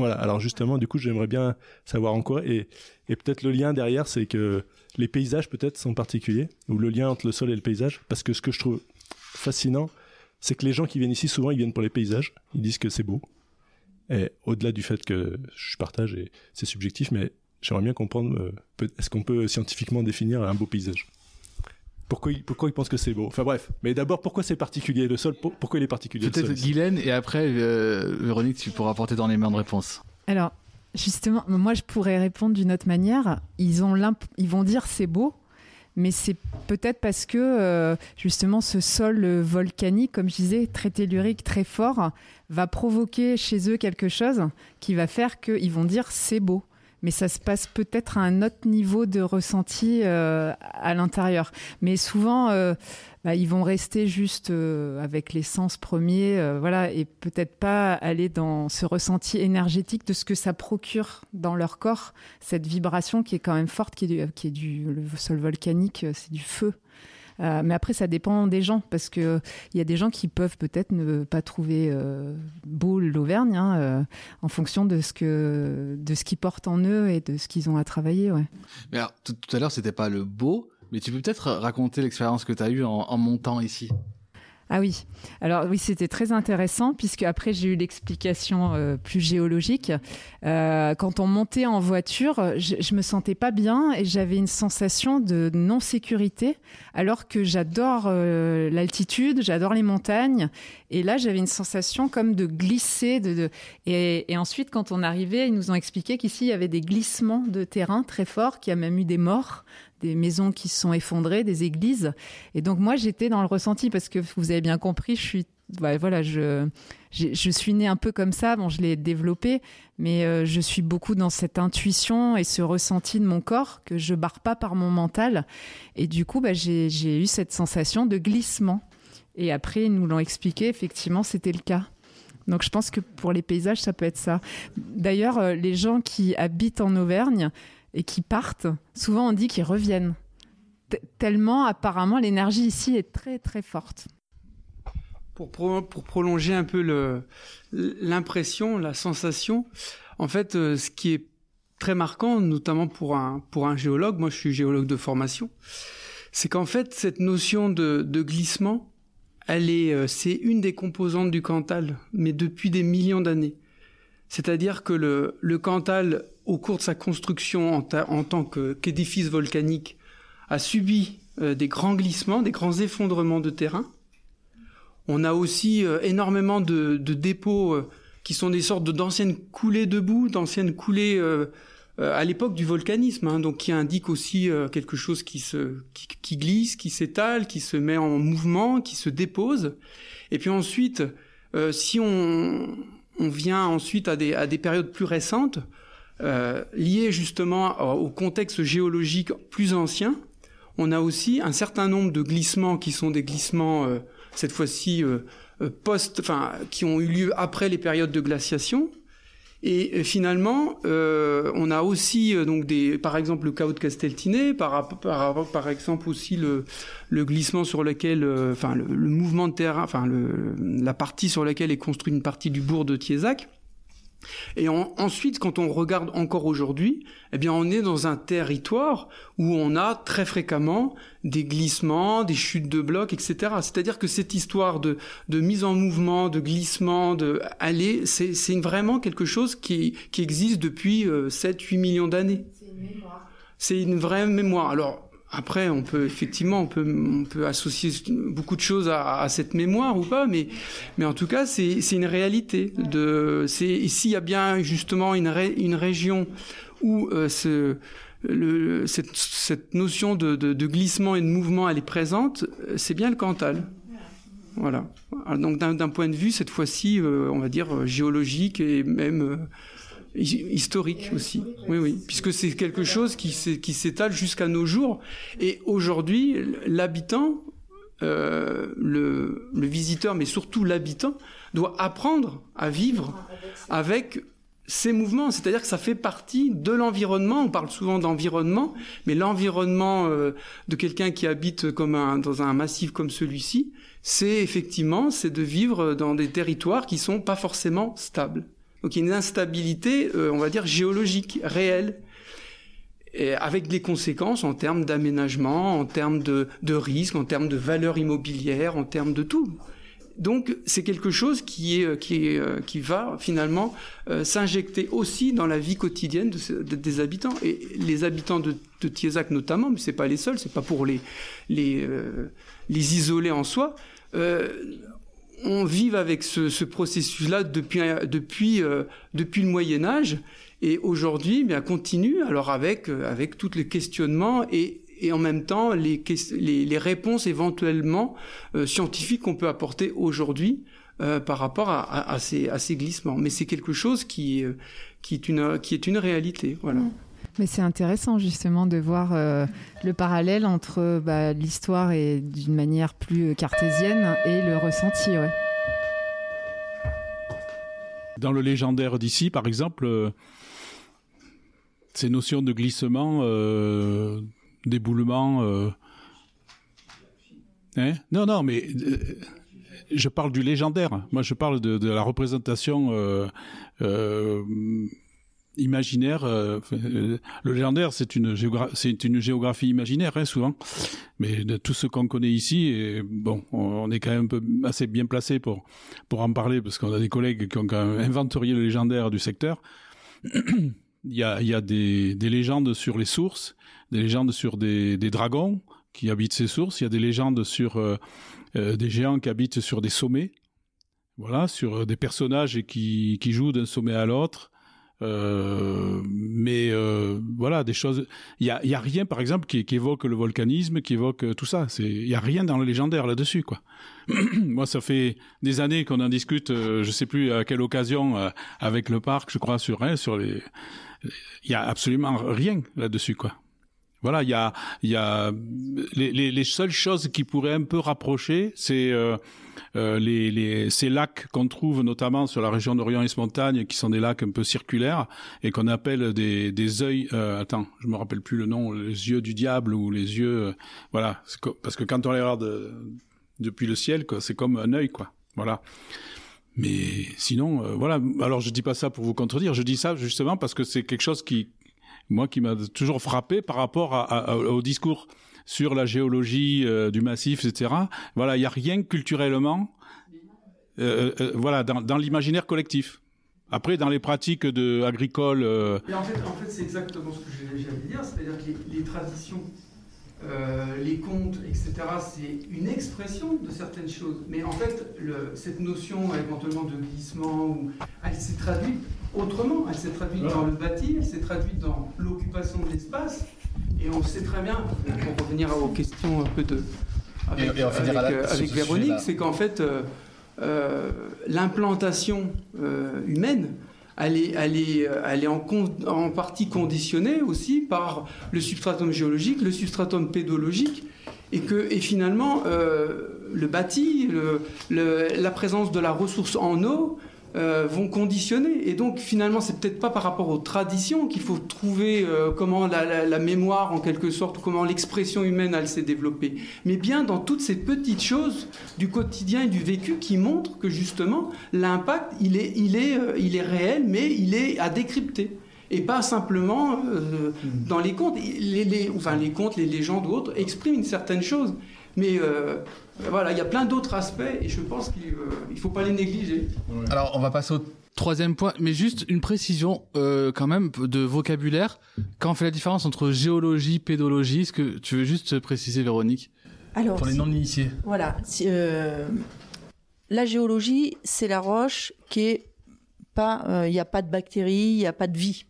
Voilà. Alors justement, du coup, j'aimerais bien savoir encore et, et peut-être le lien derrière, c'est que les paysages peut-être sont particuliers ou le lien entre le sol et le paysage, parce que ce que je trouve fascinant, c'est que les gens qui viennent ici, souvent, ils viennent pour les paysages. Ils disent que c'est beau. Et au-delà du fait que je partage, et c'est subjectif, mais j'aimerais bien comprendre, euh, est-ce qu'on peut scientifiquement définir un beau paysage? Pourquoi, pourquoi ils pensent que c'est beau? Enfin bref, mais d'abord, pourquoi c'est particulier? Le sol Pourquoi il est particulier Peut-être Guylaine, et après, euh, Véronique, tu pourras apporter dans les mains de réponse. Alors, justement, moi, je pourrais répondre d'une autre manière. Ils, ont ils vont dire c'est beau, mais c'est peut-être parce que euh, justement ce sol volcanique, comme je disais, très tellurique, très fort, va provoquer chez eux quelque chose qui va faire qu'ils vont dire c'est beau mais ça se passe peut-être à un autre niveau de ressenti euh, à l'intérieur. Mais souvent, euh, bah, ils vont rester juste euh, avec les sens premiers, voilà, et peut-être pas aller dans ce ressenti énergétique de ce que ça procure dans leur corps, cette vibration qui est quand même forte, qui est du sol volcanique, c'est du feu. Euh, mais après, ça dépend des gens, parce qu'il il y a des gens qui peuvent peut-être ne pas trouver euh, beau l'Auvergne, hein, euh, en fonction de ce que de ce qu'ils portent en eux et de ce qu'ils ont à travailler. Ouais. Mais tout, à l'heure, c'était pas le beau, mais tu peux peut-être raconter l'expérience que tu as eue en montant ici? Ah oui, alors oui, c'était très intéressant puisque après j'ai eu l'explication euh, plus géologique. Euh, quand on montait en voiture, je, je me sentais pas bien et j'avais une sensation de non sécurité, alors que j'adore euh, l'altitude, j'adore les montagnes. Et là, j'avais une sensation comme de glisser. De, Et, et, ensuite, quand on arrivait, ils nous ont expliqué qu'ici il y avait des glissements de terrain très forts, qu'il y a même eu des morts des maisons qui sont effondrées, des églises. Et donc moi, j'étais dans le ressenti parce que vous avez bien compris, je suis voilà, je suis née un peu comme ça. Bon, je l'ai développé, mais euh, je suis beaucoup dans cette intuition et ce ressenti de mon corps que je barre pas par mon mental. Et du coup, bah, j'ai eu cette sensation de glissement. Et après, ils nous l'ont expliqué. Effectivement, c'était le cas. Donc, je pense que pour les paysages, ça peut être ça. D'ailleurs, euh, les gens qui habitent en Auvergne, et qui partent, souvent on dit qu'ils reviennent. tellement apparemment l'énergie ici est très très forte. Pour, prolonger un peu l'impression, la sensation, en fait, euh, ce qui est très marquant, notamment pour un, géologue, moi je suis géologue de formation, c'est qu'en fait cette notion de, glissement, elle euh, c'est une des composantes du Cantal, mais depuis des millions d'années. C'est-à-dire que le Cantal au cours de sa construction en, tant qu'édifice volcanique, a subi euh, des grands glissements, des grands effondrements de terrain. On a aussi euh, énormément de, dépôts euh, qui sont des sortes d'anciennes coulées de boue, d'anciennes coulées à l'époque du volcanisme, hein, qui indiquent aussi quelque chose qui se qui, glisse, qui s'étale, qui se met en mouvement, qui se dépose. Et puis ensuite, si on, vient ensuite à des périodes plus récentes, euh, lié justement au contexte géologique plus ancien, on a aussi un certain nombre de glissements qui sont des glissements euh, cette fois-ci euh, post, enfin qui ont eu lieu après les périodes de glaciation Et finalement, euh, on a aussi euh, donc des, par exemple le chaos de Casteltinet, par, par, par exemple aussi le, le glissement sur lequel, euh, enfin le, mouvement de terrain, enfin la partie sur laquelle est construite une partie du bourg de Thiézac. Et ensuite, quand on regarde encore aujourd'hui, eh bien, on est dans un territoire où on a très fréquemment des glissements, des chutes de blocs, etc. C'est-à-dire que cette histoire de, de mise en mouvement, de glissement, de aller, c'est vraiment quelque chose qui, qui existe depuis 7-8 euh, millions d'années. C'est une mémoire. C'est une vraie mémoire. Alors, après, on peut effectivement, on peut, on peut associer beaucoup de choses à, à cette mémoire ou pas, mais, mais en tout cas, c'est une réalité. De, c'est s'il y a bien justement une, une région où euh, ce, le, cette, cette, notion de, de, de, glissement et de mouvement elle est présente, c'est bien le Cantal. Voilà. Donc d'un point de vue cette fois-ci, euh, on va dire géologique et même euh, historique aussi. Oui, oui, puisque c'est quelque chose qui s'étale jusqu'à nos jours. Et aujourd'hui, l'habitant, euh, le, le, visiteur, mais surtout l'habitant, doit apprendre à vivre avec ces mouvements. C'est-à-dire que ça fait partie de l'environnement. On parle souvent d'environnement, mais l'environnement euh, de quelqu'un qui habite comme dans un massif comme celui-ci, c'est effectivement, c'est de vivre dans des territoires qui sont pas forcément stables. Donc il y a une instabilité, euh, on va dire, géologique, réelle, et avec des conséquences en termes d'aménagement, en termes de, de risque, en termes de valeur immobilière, en termes de tout. Donc c'est quelque chose qui, est, qui, est, euh, qui va finalement euh, s'injecter aussi dans la vie quotidienne de, de, des habitants. Et les habitants de, de Tiezac notamment, mais c'est pas les seuls, c'est pas pour les, les, euh, les isoler en soi, on vive avec ce, ce processus-là depuis, depuis, euh, depuis le Moyen Âge et aujourd'hui, bien continue. Alors avec euh, avec tous les questionnements et et en même temps les, les, les réponses éventuellement euh, scientifiques qu'on peut apporter aujourd'hui euh, par rapport à, à, à, ces, à ces glissements. Mais c'est quelque chose qui, qui, est une, qui est une réalité. Voilà. Mmh. Mais c'est intéressant justement de voir euh, le parallèle entre bah, l'histoire et d'une manière plus cartésienne et le ressenti. Dans le légendaire d'ici, par exemple, euh, ces notions de glissement, euh, d'éboulement. Euh... Hein? Non, non, mais euh, je parle du légendaire. Moi, je parle de la représentation imaginaire. Euh, euh, le légendaire, c'est une, une géographie imaginaire, hein, souvent. Mais de tout ce qu'on connaît ici, et, bon, on, est quand même un peu assez bien placé pour, pour en parler, parce qu'on a des collègues qui ont quand même inventorié le légendaire du secteur. il y a, il y a des, des légendes sur les sources, des légendes sur des, des dragons qui habitent ces sources. Il y a des légendes sur euh, des géants qui habitent sur des sommets. Voilà, sur des personnages qui, qui jouent d'un sommet à l'autre. Euh, mais euh, voilà, des choses. Il y a, rien, par exemple, qui, évoque le volcanisme, qui évoque tout ça. Il y a rien dans le légendaire là-dessus, quoi. Moi, ça fait des années qu'on en discute. Euh, je sais plus à quelle occasion euh, avec le parc, je crois, sur hein, sur les. Il y a absolument rien là-dessus, quoi. Voilà, il y a, il y a les, les, les, seules choses qui pourraient un peu rapprocher, c'est euh, euh, les, les, ces lacs qu'on trouve notamment sur la région d'Orient-et-Montagne, qui sont des lacs un peu circulaires et qu'on appelle des, des œils. Euh, attends, je me rappelle plus le nom, les yeux du diable ou les yeux. Euh, voilà, parce que quand on les regarde euh, depuis le ciel, c'est comme un œil, quoi. Voilà. Mais sinon, euh, voilà. Alors je dis pas ça pour vous contredire. Je dis ça justement parce que c'est quelque chose qui, moi, qui m'a toujours frappé par rapport au discours sur la géologie euh, du massif, etc. Voilà, il n'y a rien culturellement, euh, euh, voilà, dans, dans l'imaginaire collectif. Après, dans les pratiques de agricoles. En fait, en fait c'est exactement ce que j'allais dire, c'est-à-dire que les, les traditions, les contes, etc., c'est une expression de certaines choses. Mais en fait, le, cette notion éventuellement de glissement, ou, elle s'est traduite autrement. Elle s'est traduite dans le bâti, elle s'est traduite dans l'occupation de l'espace. Et on sait très bien, pour revenir aux questions un peu de. Avec, et, et avec, la, avec Véronique, c'est qu'en fait, euh, euh, l'implantation euh, humaine, elle est, elle est, elle est en, en, partie conditionnée aussi par le substratum géologique, le substratum pédologique, et que et finalement, euh, le bâti, le, le, la présence de la ressource en eau, euh, vont conditionner. Et donc finalement, c'est peut-être pas par rapport aux traditions qu'il faut trouver euh, comment la, la- la mémoire, en quelque sorte, ou comment l'expression humaine, elle s'est développée, mais bien dans toutes ces petites choses du quotidien et du vécu qui montrent que justement l'impact, il est, il est, euh, il est réel, mais il est à décrypter. Et pas simplement euh, dans les contes. Les, les- enfin, les contes, les légendes ou autres expriment une certaine chose. Mais euh, voilà, il y a plein d'autres aspects et je pense qu'il ne faut pas les négliger. Alors, on va passer au troisième point, mais juste une précision euh, quand même de vocabulaire. Quand on fait la différence entre géologie, pédologie, est-ce que tu veux juste préciser, Véronique? Alors, Pour les si- non-initiés. Voilà. si, euh, la géologie, c'est la roche qui est pas. euh, Il n'y a pas de bactéries, il n'y a pas de vie.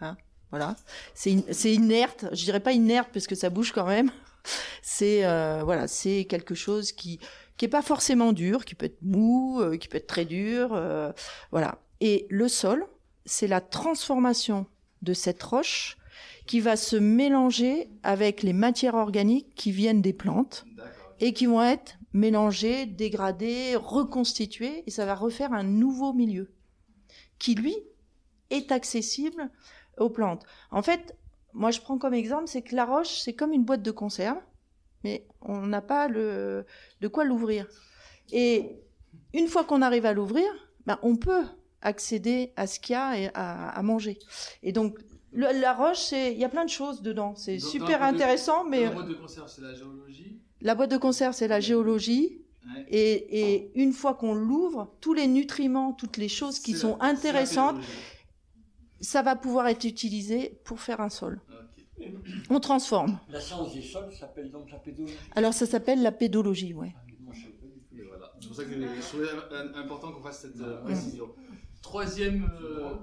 Hein, voilà. C'est in- c'est inerte. Je dirais pas inerte parce que ça bouge quand même. C'est euh, voilà, c'est quelque chose qui qui est pas forcément dur, qui peut être mou, euh, qui peut être très dur, euh, voilà. Et le sol, c'est la transformation de cette roche qui va se mélanger avec les matières organiques qui viennent des plantes et qui vont être mélangées, dégradées, reconstituées, et ça va refaire un nouveau milieu qui, lui, est accessible aux plantes. En fait, moi je prends comme exemple, c'est que la roche, c'est comme une boîte de conserve, mais on n'a pas le, de quoi l'ouvrir. Et une fois qu'on arrive à l'ouvrir, ben, on peut accéder à ce qu'il y a et à, à manger. Et donc, le- la roche, il y a plein de choses dedans. C'est super de- intéressant, mais la boîte de conserve, c'est la géologie. la boîte de conserve, c'est la géologie. Ouais. Et, et une fois qu'on l'ouvre, tous les nutriments, toutes les choses qui sont la- intéressantes. Ça va pouvoir être utilisé pour faire un sol. On transforme. La science des sols s'appelle donc la pédologie. Alors ça s'appelle la pédologie, ouais. Voilà. C'est pour ça que je trouvais important qu'on fasse cette euh, précision. Troisième, euh,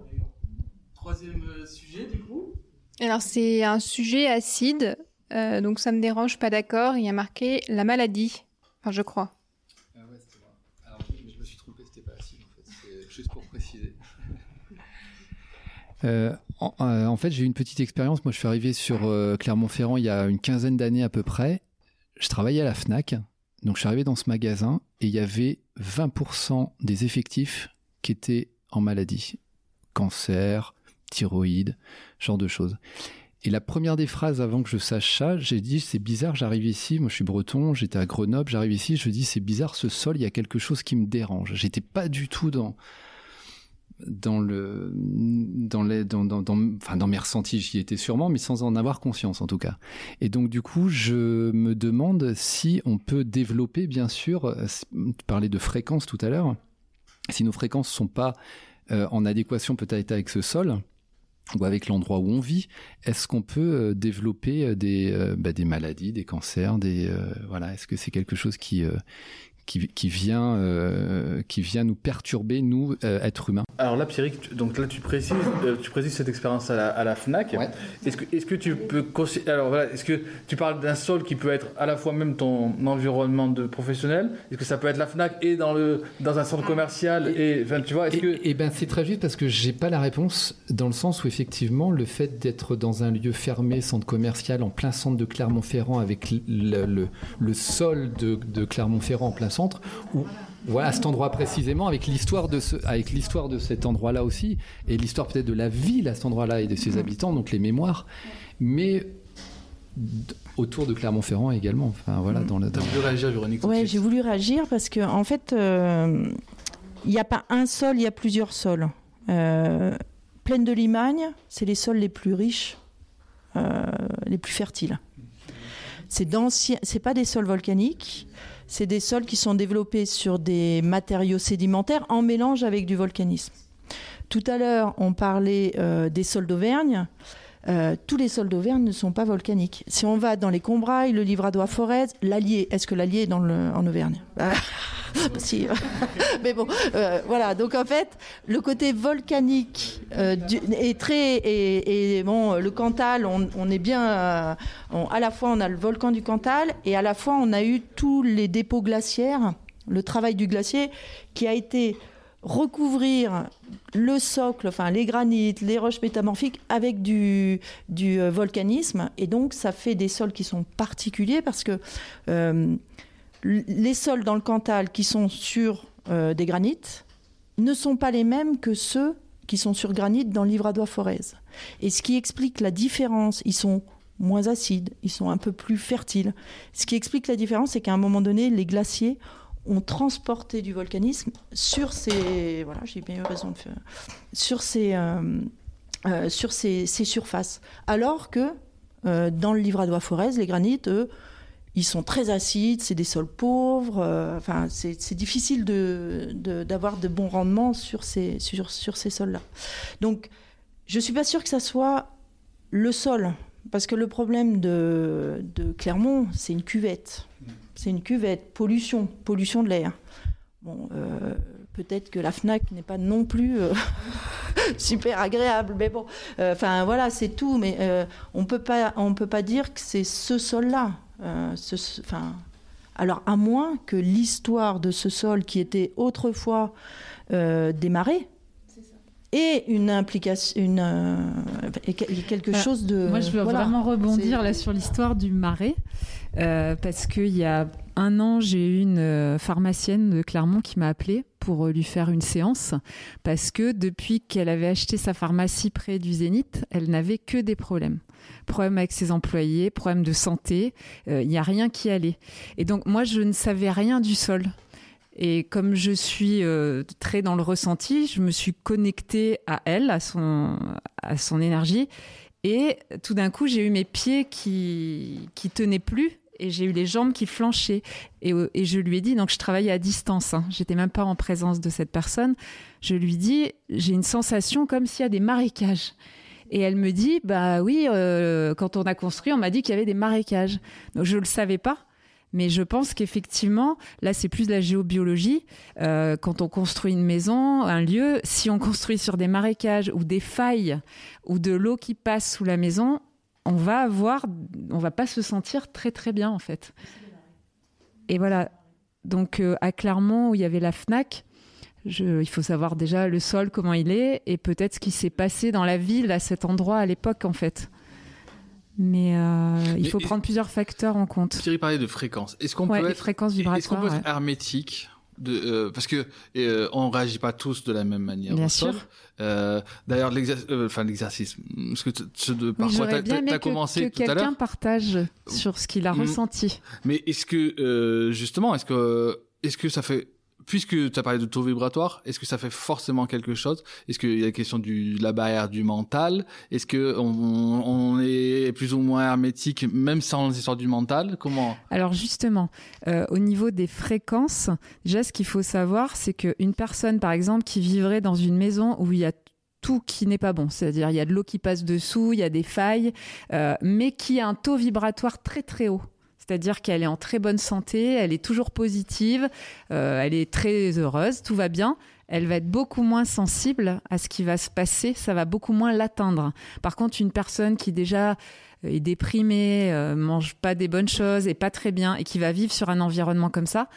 troisième euh, sujet, du coup. Alors c'est un sujet acide, euh, donc ça me dérange, pas d'accord. Il y a marqué la maladie, enfin je crois. Ah ouais, c'était vrai. Alors, je, je me suis trompé, c'était pas acide en fait, c'est juste pour préciser. Euh, en, euh, en fait, j'ai eu une petite expérience. Moi, je suis arrivé sur euh, Clermont-Ferrand il y a une quinzaine d'années à peu près. Je travaillais à la FNAC. Donc, je suis arrivé dans ce magasin et il y avait 20% des effectifs qui étaient en maladie. Cancer, thyroïde, genre de choses. Et la première des phrases avant que je sache ça, j'ai dit c'est bizarre, j'arrive ici, moi je suis breton, j'étais à Grenoble, j'arrive ici, je dis c'est bizarre ce sol, il y a quelque chose qui me dérange. J'étais pas du tout dans dans le dans les dans dans, enfin dans mes ressentis j'y étais sûrement mais sans en avoir conscience en tout cas. Et donc du coup je me demande si on peut développer bien sûr euh, parlais de fréquences tout à l'heure si nos fréquences sont pas euh, en adéquation peut-être avec ce sol ou avec l'endroit où on vit, est-ce qu'on peut euh, développer des, bah, des maladies, des cancers, des voilà, est-ce que c'est quelque chose qui qui, qui vient euh, qui vient nous perturber nous euh, êtres humains Alors là, Pierrick, tu- donc là tu précises, euh, tu précises cette expérience à la, à la Fnac. Est-ce que, est-ce que tu peux alors voilà, est-ce que tu parles d'un sol qui peut être à la fois même ton environnement de professionnel Est-ce que ça peut être la Fnac et dans le dans un centre commercial et, enfin, tu vois, est-ce que Eh ben c'est très juste parce que j'ai pas la réponse dans le sens où effectivement le fait d'être dans un lieu fermé, centre commercial en plein centre de Clermont-Ferrand avec le, le, le sol de, de Clermont-Ferrand en plein centre, où voilà à cet endroit précisément avec l'histoire de ce, avec l'histoire de cet endroit-là aussi et l'histoire peut-être de la ville à cet endroit-là et de ses habitants, donc les mémoires, mais autour de Clermont-Ferrand également. Enfin voilà dans la. Dans... voulu réagir, Véronique Ouais, j'ai voulu réagir parce que en fait, euh, il n'y a pas un sol, il y a plusieurs sols. Euh, Plaine de Limagne, c'est les sols les plus riches, euh, les plus fertiles. C'est d'anciens, c'est pas des sols volcaniques, c'est des sols qui sont développés sur des matériaux sédimentaires en mélange avec du volcanisme. Tout à l'heure, on parlait euh, des sols d'Auvergne. Euh, tous les sols d'Auvergne ne sont pas volcaniques. Si on va dans les Combrailles, le Livradois Forez, l'Allier, est-ce que l'Allier est dans le, en Auvergne? Ah, Si. Mais bon, euh, voilà. Donc en fait, le côté volcanique euh, du- est très et, et, bon, le Cantal, on, on est bien. on- à la fois, on a le volcan du Cantal et à la fois, on a eu tous les dépôts glaciaires, le travail du glacier qui a été recouvrir le socle, enfin les granites, les roches métamorphiques avec du, euh, volcanisme. Et donc, ça fait des sols qui sont particuliers parce que euh, les sols dans le Cantal qui sont sur euh, des granites, ne sont pas les mêmes que ceux qui sont sur granit dans le livradois forez. Et ce qui explique la différence, ils sont moins acides, ils sont un peu plus fertiles. Ce qui explique la différence, c'est qu'à un moment donné, les glaciers ont transporté du volcanisme sur ces voilà j'ai bien eu raison de faire sur ces euh, euh, sur ces, ces, surfaces. Alors que euh, dans le livradois forez les granites eux ils sont très acides c'est des sols pauvres enfin c'est difficile de d'avoir de, bons rendements sur ces sur, sur ces sols là donc je suis pas sûre que ça soit le sol parce que le problème de, de Clermont c'est une cuvette c'est une cuvette, pollution, pollution de l'air. Bon, euh, peut-être que la FNAC n'est pas non plus euh, super agréable, mais bon, euh, enfin voilà, c'est tout. Mais euh, on peut pas, on peut pas dire que c'est ce sol-là. Euh, enfin, alors à moins que l'histoire de ce sol qui était autrefois euh, des marais et une implication, une, euh, quelque chose de. Moi, je veux voilà. vraiment rebondir là sur l'histoire du marais. Euh, parce qu'il y a un an, j'ai eu une euh, pharmacienne de Clermont qui m'a appelé pour euh, lui faire une séance. Parce que depuis qu'elle avait acheté sa pharmacie près du Zénith, elle n'avait que des problèmes. Problèmes avec ses employés, problèmes de santé. Il n'y a rien qui allait. Et donc, moi, je ne savais rien du sol. Et comme je suis très dans le ressenti, je me suis connectée à elle, à son, à son énergie. Et tout d'un coup, j'ai eu mes pieds qui, qui tenaient plus et j'ai eu les jambes qui flanchaient. Et, euh, et je lui ai dit, donc je travaillais à distance, hein, j'étais même pas en présence de cette personne. Je lui dis, j'ai une sensation comme s'il y a des marécages. Et elle me dit, bah oui, euh, quand on a construit, on m'a dit qu'il y avait des marécages. Donc je le savais pas. Mais je pense qu'effectivement, là, c'est plus de la géobiologie. Euh, quand on construit une maison, un lieu, si on construit sur des marécages ou des failles ou de l'eau qui passe sous la maison, on va avoir, on va pas se sentir très très bien en fait. Et voilà. Donc euh, à Clermont où il y avait la Fnac, je, il faut savoir déjà le sol comment il est et peut-être ce qui s'est passé dans la ville à cet endroit à l'époque en fait. Mais euh, il Mais- faut prendre plusieurs facteurs en compte. Thierry parlait de fréquence. Est-ce qu'on Ouais, peut être fréquences Est-ce qu'on vibratoires, peut être hermétique de, euh, parce que euh, on réagit pas tous de la même manière Bien sûr. Euh, D'ailleurs, euh, enfin l'exercice, parce que ce de Oui, parfois J'aurais t'as que, commencé que tout à quelqu'un l'heure. partage sur ce qu'il a ressenti. Mais est-ce que justement, est-ce que est-ce que ça fait puisque tu as parlé de taux vibratoire, est-ce que ça fait forcément quelque chose? Est-ce qu'il y a la question de la barrière du mental? Est-ce que on, on est plus ou moins hermétique, même sans l'histoire du mental? Comment? Alors justement, euh, au niveau des fréquences, déjà ce qu'il faut savoir, c'est qu'une personne, par exemple, qui vivrait dans une maison où il y a tout qui n'est pas bon, c'est-à-dire il y a de l'eau qui passe dessous, il y a des failles, euh, mais qui a un taux vibratoire très très haut. C'est-à-dire qu'elle est en très bonne santé, elle est toujours positive, euh, elle est très heureuse, tout va bien. Elle va être beaucoup moins sensible à ce qui va se passer, ça va beaucoup moins l'atteindre. Par contre, une personne qui déjà est déprimée, euh, mange pas des bonnes choses et pas très bien, et qui va vivre sur un environnement comme ça,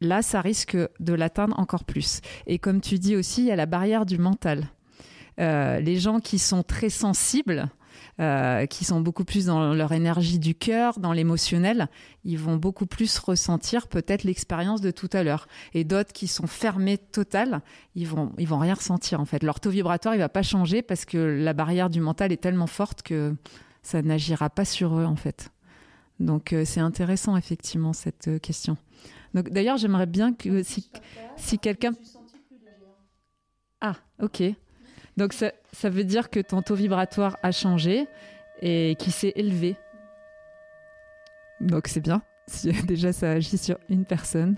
là, ça risque de l'atteindre encore plus. Et comme tu dis aussi, il y a la barrière du mental. Euh, les gens qui sont très sensibles, euh, qui sont beaucoup plus dans leur énergie du cœur, dans l'émotionnel, ils vont beaucoup plus ressentir peut-être l'expérience de tout à l'heure. Et d'autres qui sont fermés total, ils vont ils vont rien ressentir en fait. Leur taux vibratoire il va pas changer parce que la barrière du mental est tellement forte que ça n'agira pas sur eux en fait. Donc euh, c'est intéressant effectivement cette euh, question. Donc d'ailleurs j'aimerais bien que si si quelqu'un ah ok donc ça, ça veut dire que ton taux vibratoire a changé et qui s'est élevé. Donc c'est bien. Si déjà ça agit sur une personne.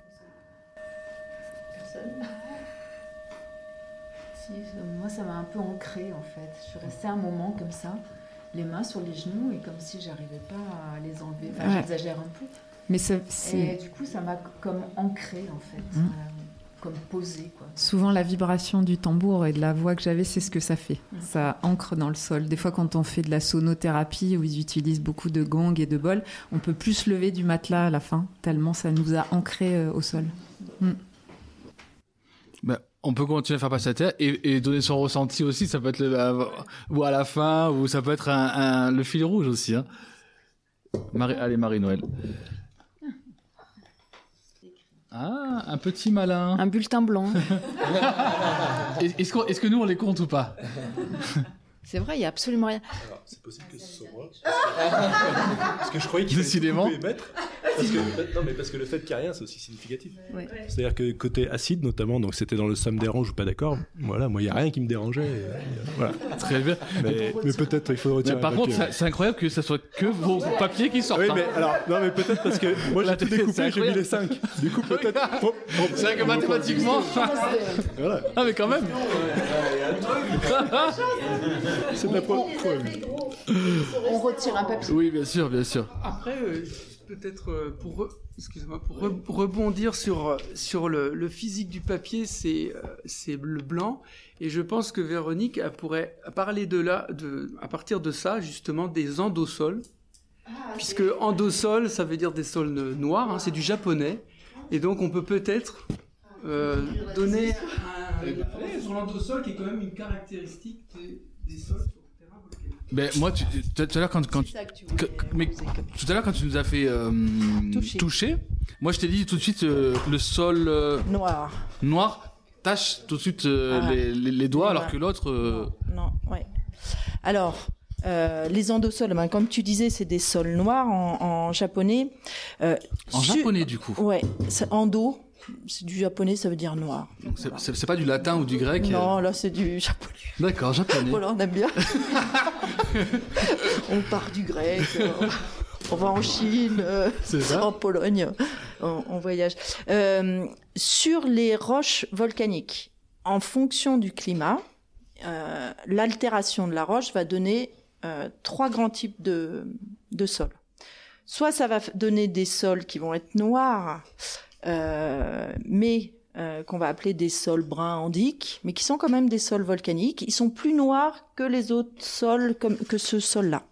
Si, euh, moi, ça m'a un peu ancré en fait. Je suis restée un moment comme ça, les mains sur les genoux et comme si j'arrivais pas à les enlever. Enfin, Ouais. j'exagère un peu. Mais ça- Et du coup, ça m'a comme ancré en fait, Mm. euh, comme posé quoi. souvent la vibration du tambour et de la voix que j'avais, c'est ce que ça fait. Ça ancre dans le sol. Des fois, quand on fait de la sonothérapie où ils utilisent beaucoup de gongs et de bols, on peut plus se lever du matelas à la fin, tellement ça nous a ancré euh, au sol. Mm. Ben, on peut continuer à faire passer la terre et, et donner son ressenti aussi. Ça peut être le, euh, ou à la fin, ou ça peut être un, un- le fil rouge aussi. Hein. Marie, allez, Marie-Noël. Ah, un petit malin. Un bulletin blanc. Est-ce que nous on les compte ou pas? C'est vrai, il y a absolument rien. Alors, c'est possible que ce soit moi. Parce que je croyais qu'il Décidément. couper et mettre. Parce que, non, mais parce que le fait qu'il n'y a rien, c'est aussi significatif. Ouais. C'est-à-dire que côté acide, notamment, donc c'était dans le ça me dérange ou pas d'accord. Voilà, moi, il n'y a rien qui me dérangeait. et, euh, voilà. Très bien. Mais, mais peut-être il faut retirer. Mais par un contre, c'est incroyable que ça soit que vos papiers qui sortent. Oui, hein. mais alors, non, mais peut-être parce que moi j'ai tout découpé, j'ai mis les 5. Du coup, peut-être. C'est vrai que mathématiquement. Voilà. Ah, mais quand même. C'est de la pro- On retire un papier. Oui, bien sûr, bien sûr. Après, euh, peut-être euh, pour, re- excusez-moi, pour re- rebondir sur, euh, sur le, le physique du papier, c'est c'est le blanc. Et je pense que Véronique elle pourrait parler de là, de, à partir de ça, justement, des endosols. Puisque endosol, ça veut dire des sols no- noirs, hein, c'est du japonais. Et donc, on peut peut-être euh, donner un, Ouais, sur l'endosol, qui est quand même une caractéristique des, des sols sur terrain volcanique. Ben, moi, tu- tout à l'heure, quand, quand, mais tout à l'heure, quand tu nous as fait euh, toucher. moi, je t'ai dit tout de suite euh, le sol euh, Noir. noir tâche tout de suite euh, Ah. les, les- les doigts, alors que l'autre. euh, Non, ouais. Alors, euh, les endosols, ben, comme tu disais, c'est des sols noirs en, en japonais. Euh, En su- japonais, du coup. Ouais, c'est endo, c'est du japonais, ça veut dire noir. c'est- pas du latin ou du grec. Non, là c'est du japonais. euh, D'accord, japonais. Voilà, on aime bien. on part du grec, euh, on va en Chine, euh, en Pologne, on, on voyage. Euh, sur les roches volcaniques, en fonction du climat, euh, l'altération de la roche va donner euh, trois grands types de, de sols. Soit ça va donner des sols qui vont être noirs, euh, mais euh, qu'on va appeler des sols bruns andiques, mais qui sont quand même des sols volcaniques. Ils sont plus noirs que les autres sols, comme, que ce sol-là.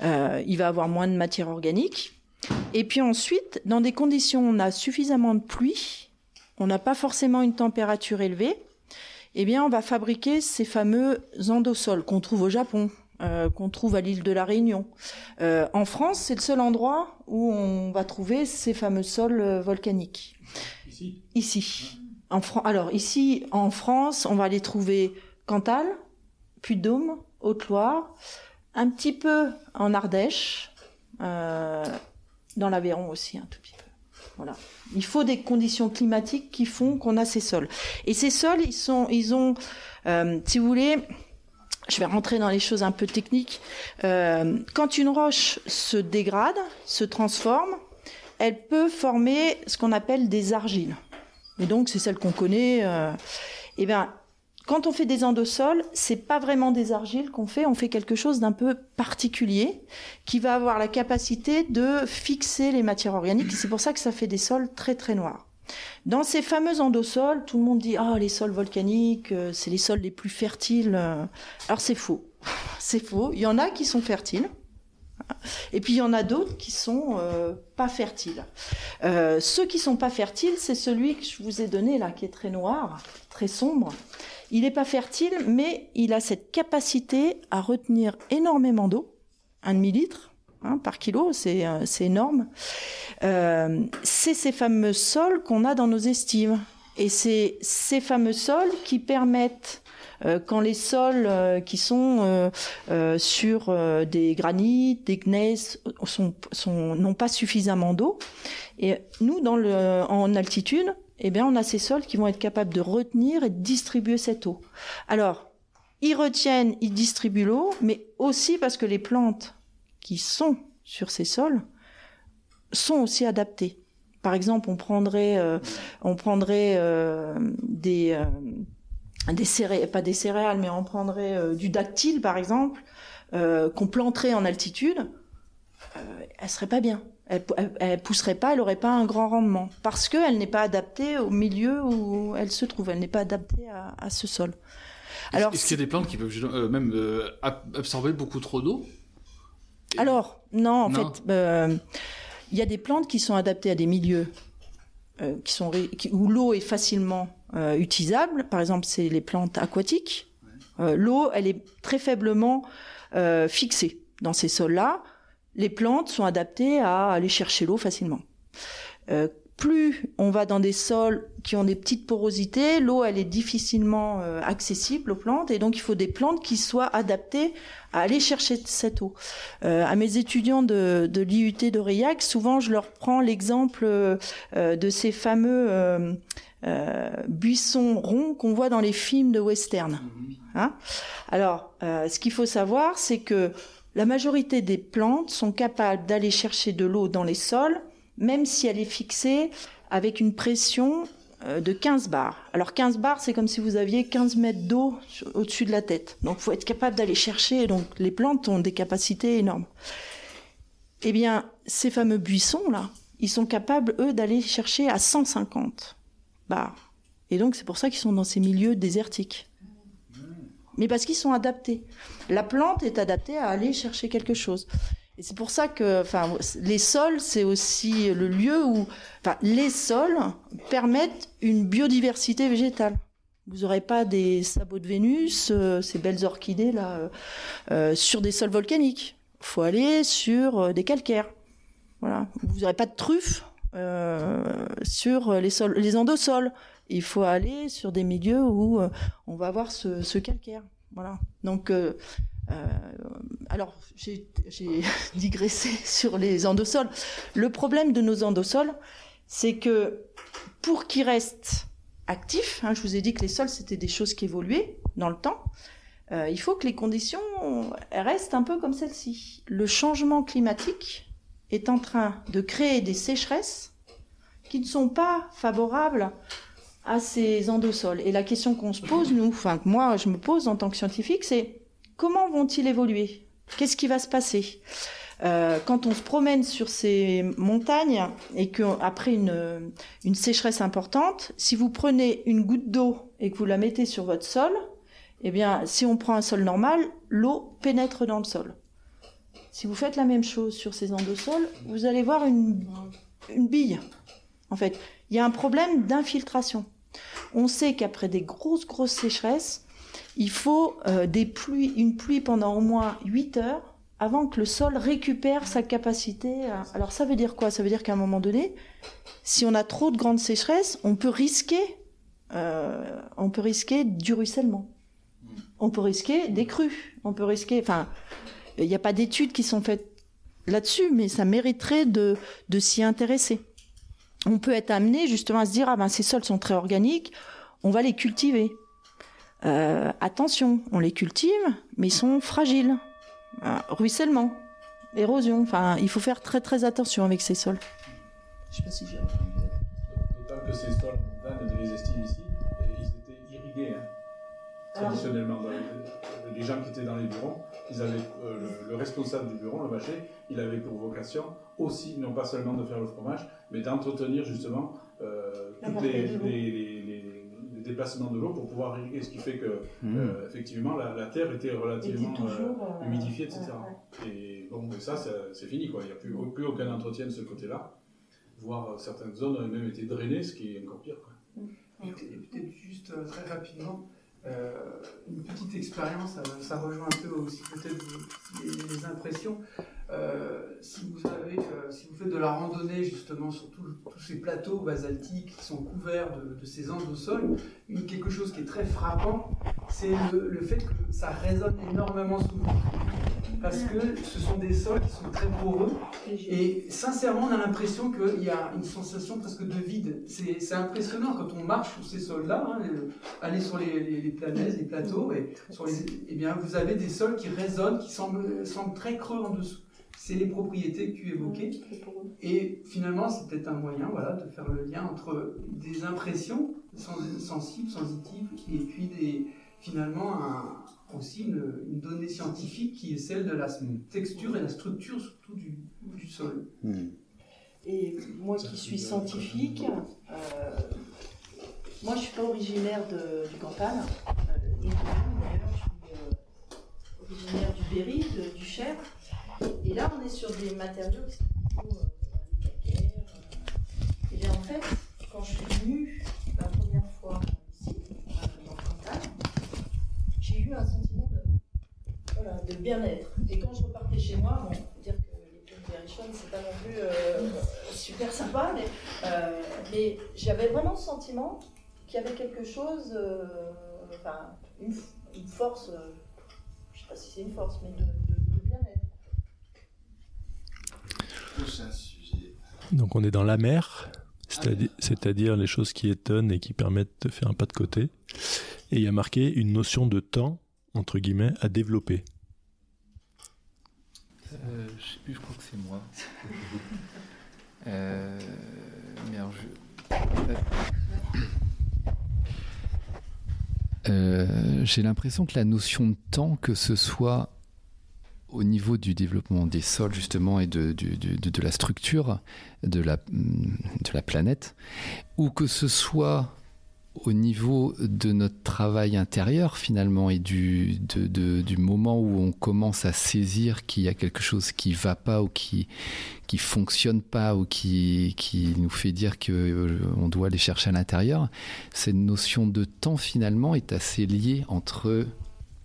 Euh, il va avoir moins de matière organique. Et puis ensuite, dans des conditions où on a suffisamment de pluie, on n'a pas forcément une température élevée, eh bien, on va fabriquer ces fameux endosols qu'on trouve au Japon, euh, qu'on trouve à l'île de la Réunion. Euh, en France, c'est le seul endroit où on va trouver ces fameux sols euh, volcaniques. Ici? Ici. En Fran- Alors, ici, en France, on va les trouver Cantal, Puy-de-Dôme, Haute-Loire, un petit peu en Ardèche, dans l'Aveyron aussi, un tout petit peu. Voilà. Il faut des conditions climatiques qui font qu'on a ces sols. Et ces sols, ils sont, ils ont, si vous voulez, je vais rentrer dans les choses un peu techniques. Euh, quand une roche se dégrade, se transforme, elle peut former ce qu'on appelle des argiles. Et donc, c'est celle qu'on connaît. Euh, eh bien, quand on fait des endosols, c'est pas vraiment des argiles qu'on fait, on fait quelque chose d'un peu particulier qui va avoir la capacité de fixer les matières organiques. C'est pour ça que ça fait des sols très très noirs. Dans ces fameux endosols, tout le monde dit ah les sols volcaniques, euh, c'est les sols les plus fertiles. euh. Alors c'est faux, c'est faux. Il y en a qui sont fertiles. Et puis il y en a d'autres qui sont euh, pas fertiles. Ceux qui sont pas fertiles, c'est celui que je vous ai donné là, qui est très noir, très sombre. Il n'est pas fertile, mais il a cette capacité à retenir énormément d'eau, un demi-litre hein, par kilo, c'est euh, énorme. Euh, c'est ces fameux sols qu'on a dans nos estives. Et c'est ces fameux sols qui permettent euh, quand les sols qui sont sur des granites, des gneiss sont, sont, n'ont pas suffisamment d'eau. Et nous, en altitude, eh bien, on a ces sols qui vont être capables de retenir et de distribuer cette eau. Alors, ils retiennent, ils distribuent l'eau, mais aussi parce que les plantes qui sont sur ces sols sont aussi adaptées. Par exemple, on prendrait, euh, on prendrait euh, des, euh, des céréales, pas des céréales, mais on prendrait du dactyle, par exemple, qu'on planterait en altitude, elle serait pas bien. Elle, elle, elle pousserait pas, elle aurait pas un grand rendement parce qu'elle n'est pas adaptée au milieu où elle se trouve. Elle n'est pas adaptée à, à ce sol. Alors, est-ce qu'il y a des plantes qui peuvent euh, même euh, absorber beaucoup trop d'eau? Alors, non, en Non. fait, euh, il y a des plantes qui sont adaptées à des milieux euh, qui sont ré- qui- où l'eau est facilement euh, utilisable. Par exemple, c'est les plantes aquatiques. L'eau, elle est très faiblement fixée dans ces sols-là. Les plantes sont adaptées à aller chercher l'eau facilement. Euh, plus on va dans des sols qui ont des petites porosités, l'eau elle est difficilement euh, accessible aux plantes et donc il faut des plantes qui soient adaptées à aller chercher cette eau. Euh, à mes étudiants de, de l'IUT d'Aurillac, souvent je leur prends l'exemple euh, de ces fameux euh, euh, buissons ronds qu'on voit dans les films de western. Hein? Alors, euh, ce qu'il faut savoir, c'est que la majorité des plantes sont capables d'aller chercher de l'eau dans les sols même si elle est fixée avec une pression euh, de 15 bars. Alors 15 bars, c'est comme si vous aviez 15 mètres d'eau au-dessus de la tête. Donc il faut être capable d'aller chercher. Donc les plantes ont des capacités énormes. Eh bien, ces fameux buissons-là, ils sont capables, eux, d'aller chercher à 150 bars. Et donc c'est pour ça qu'ils sont dans ces milieux désertiques. Mais parce qu'ils sont adaptés. La plante est adaptée à aller chercher quelque chose. Et c'est pour ça que, enfin, les sols, c'est aussi le lieu où, enfin, les sols permettent une biodiversité végétale. Vous n'aurez pas des sabots de Vénus, euh, ces belles orchidées là, euh, euh, sur des sols volcaniques. Il faut aller sur des calcaires. Voilà. Vous n'aurez pas de truffes sur les sols, les endosols. Il faut aller sur des milieux où on va avoir ce, ce calcaire. Voilà. Donc alors, j'ai digressé sur les endosols. Le problème de nos endosols, c'est que pour qu'ils restent actifs, hein, je vous ai dit que les sols, c'était des choses qui évoluaient dans le temps, euh, il faut que les conditions restent un peu comme celle-ci. Le changement climatique est en train de créer des sécheresses qui ne sont pas favorables à ces endosols. Et la question qu'on se pose, nous, enfin que moi je me pose en tant que scientifique, c'est comment vont-ils évoluer? Qu'est-ce qui va se passer? Euh, quand on se promène sur ces montagnes et qu'après une, une sécheresse importante, si vous prenez une goutte d'eau et que vous la mettez sur votre sol, eh bien, si on prend un sol normal, l'eau pénètre dans le sol. Si vous faites la même chose sur ces endosols, vous allez voir une, une bille. En fait, il y a un problème d'infiltration. On sait qu'après des grosses, grosses sécheresses, il faut euh, des pluies, une pluie pendant au moins 8 heures avant que le sol récupère sa capacité. Alors ça veut dire quoi? Ça veut dire qu'à un moment donné, si on a trop de grandes sécheresses, on peut risquer, euh, on peut risquer du ruissellement. On peut risquer des crues. On peut risquer. Enfin, il n'y a pas d'études qui sont faites là-dessus, mais ça mériterait de, de s'y intéresser. On peut être amené justement à se dire ah ben ces sols sont très organiques, on va les cultiver. Euh, attention, on les cultive, mais ils sont fragiles. Euh, ruissellement, érosion. Enfin, il faut faire très très attention avec ces sols. Je sais pas si j'ai. D'autant que ces sols montagne, on les estime ici, ils étaient irrigués. hein. Traditionnellement, dans les, les gens qui étaient dans les bureaux, ils avaient, euh, le, le responsable du bureau, le bâcher, il avait pour vocation aussi, non pas seulement de faire le fromage, mais d'entretenir justement euh, les, de les- les- déplacements de l'eau pour pouvoir irriguer, ce qui fait que Mmh. euh, effectivement la, la terre était relativement toujours, euh, euh, humidifiée, etc. ouais, Et bon, et ça, c'est c'est fini, quoi. Il n'y a plus, plus aucun entretien de ce côté-là. Voire certaines zones ont même été drainées, ce qui est encore pire. Quoi. Et peut-être juste euh, très rapidement, euh, une petite expérience, ça, ça rejoint un peu aussi peut-être les, les impressions. Euh, si vous avez, euh, si vous faites de la randonnée justement sur tous ces plateaux basaltiques qui sont couverts de, de ces endosols, une, quelque chose qui est très frappant, c'est le, le fait que ça résonne énormément sous vous. Parce que ce sont des sols qui sont très poreux et sincèrement on a l'impression qu'il y a une sensation presque de vide. C'est impressionnant quand on marche sur ces sols-là, hein, aller sur les, les, les planètes, les plateaux, et, sur les, eh bien, vous avez des sols qui résonnent, qui semblent, semblent très creux en dessous. C'est les propriétés que tu évoquais. Et finalement, c'est peut-être un moyen voilà, de faire le lien entre des impressions sens- sensibles, sensitives, et puis des, finalement un- aussi une, une donnée scientifique qui est celle de la texture et la structure surtout du, du sol. Et moi qui suis scientifique, euh, moi je suis pas originaire de, du Cantal, euh, je suis euh, originaire du Berry, de- du Cher. Et là on est sur des matériaux qui sont plutôt euh, des calcaires. euh. Et bien en fait, quand je suis venue la première fois ici, euh, dans le Cantal, j'ai eu un sentiment de, voilà, de bien-être. Et quand je repartais chez moi, bon, faut dire que les plaines berrichonnes, c'est pas non plus euh, super sympa, mais, euh, mais j'avais vraiment le sentiment qu'il y avait quelque chose, euh, enfin, une, une force, euh, je sais pas si c'est une force, mais de, de- de bien-être. Donc on est dans la mer, c'est-à-dire c'est-à-dire les choses qui étonnent et qui permettent de faire un pas de côté. Et il y a marqué une notion de temps, entre guillemets, à développer. Euh, je sais plus, je crois que c'est moi. Euh, mais alors je- Euh, J'ai l'impression que la notion de temps, que ce soit au niveau du développement des sols justement et de, du- du- de, de la structure de la, de la planète, ou que ce soit au niveau de notre travail intérieur finalement et du, du moment où on commence à saisir qu'il y a quelque chose qui va pas ou qui qui fonctionne pas ou qui, qui nous fait dire que euh, on doit aller chercher à l'intérieur, cette notion de temps finalement est assez liée entre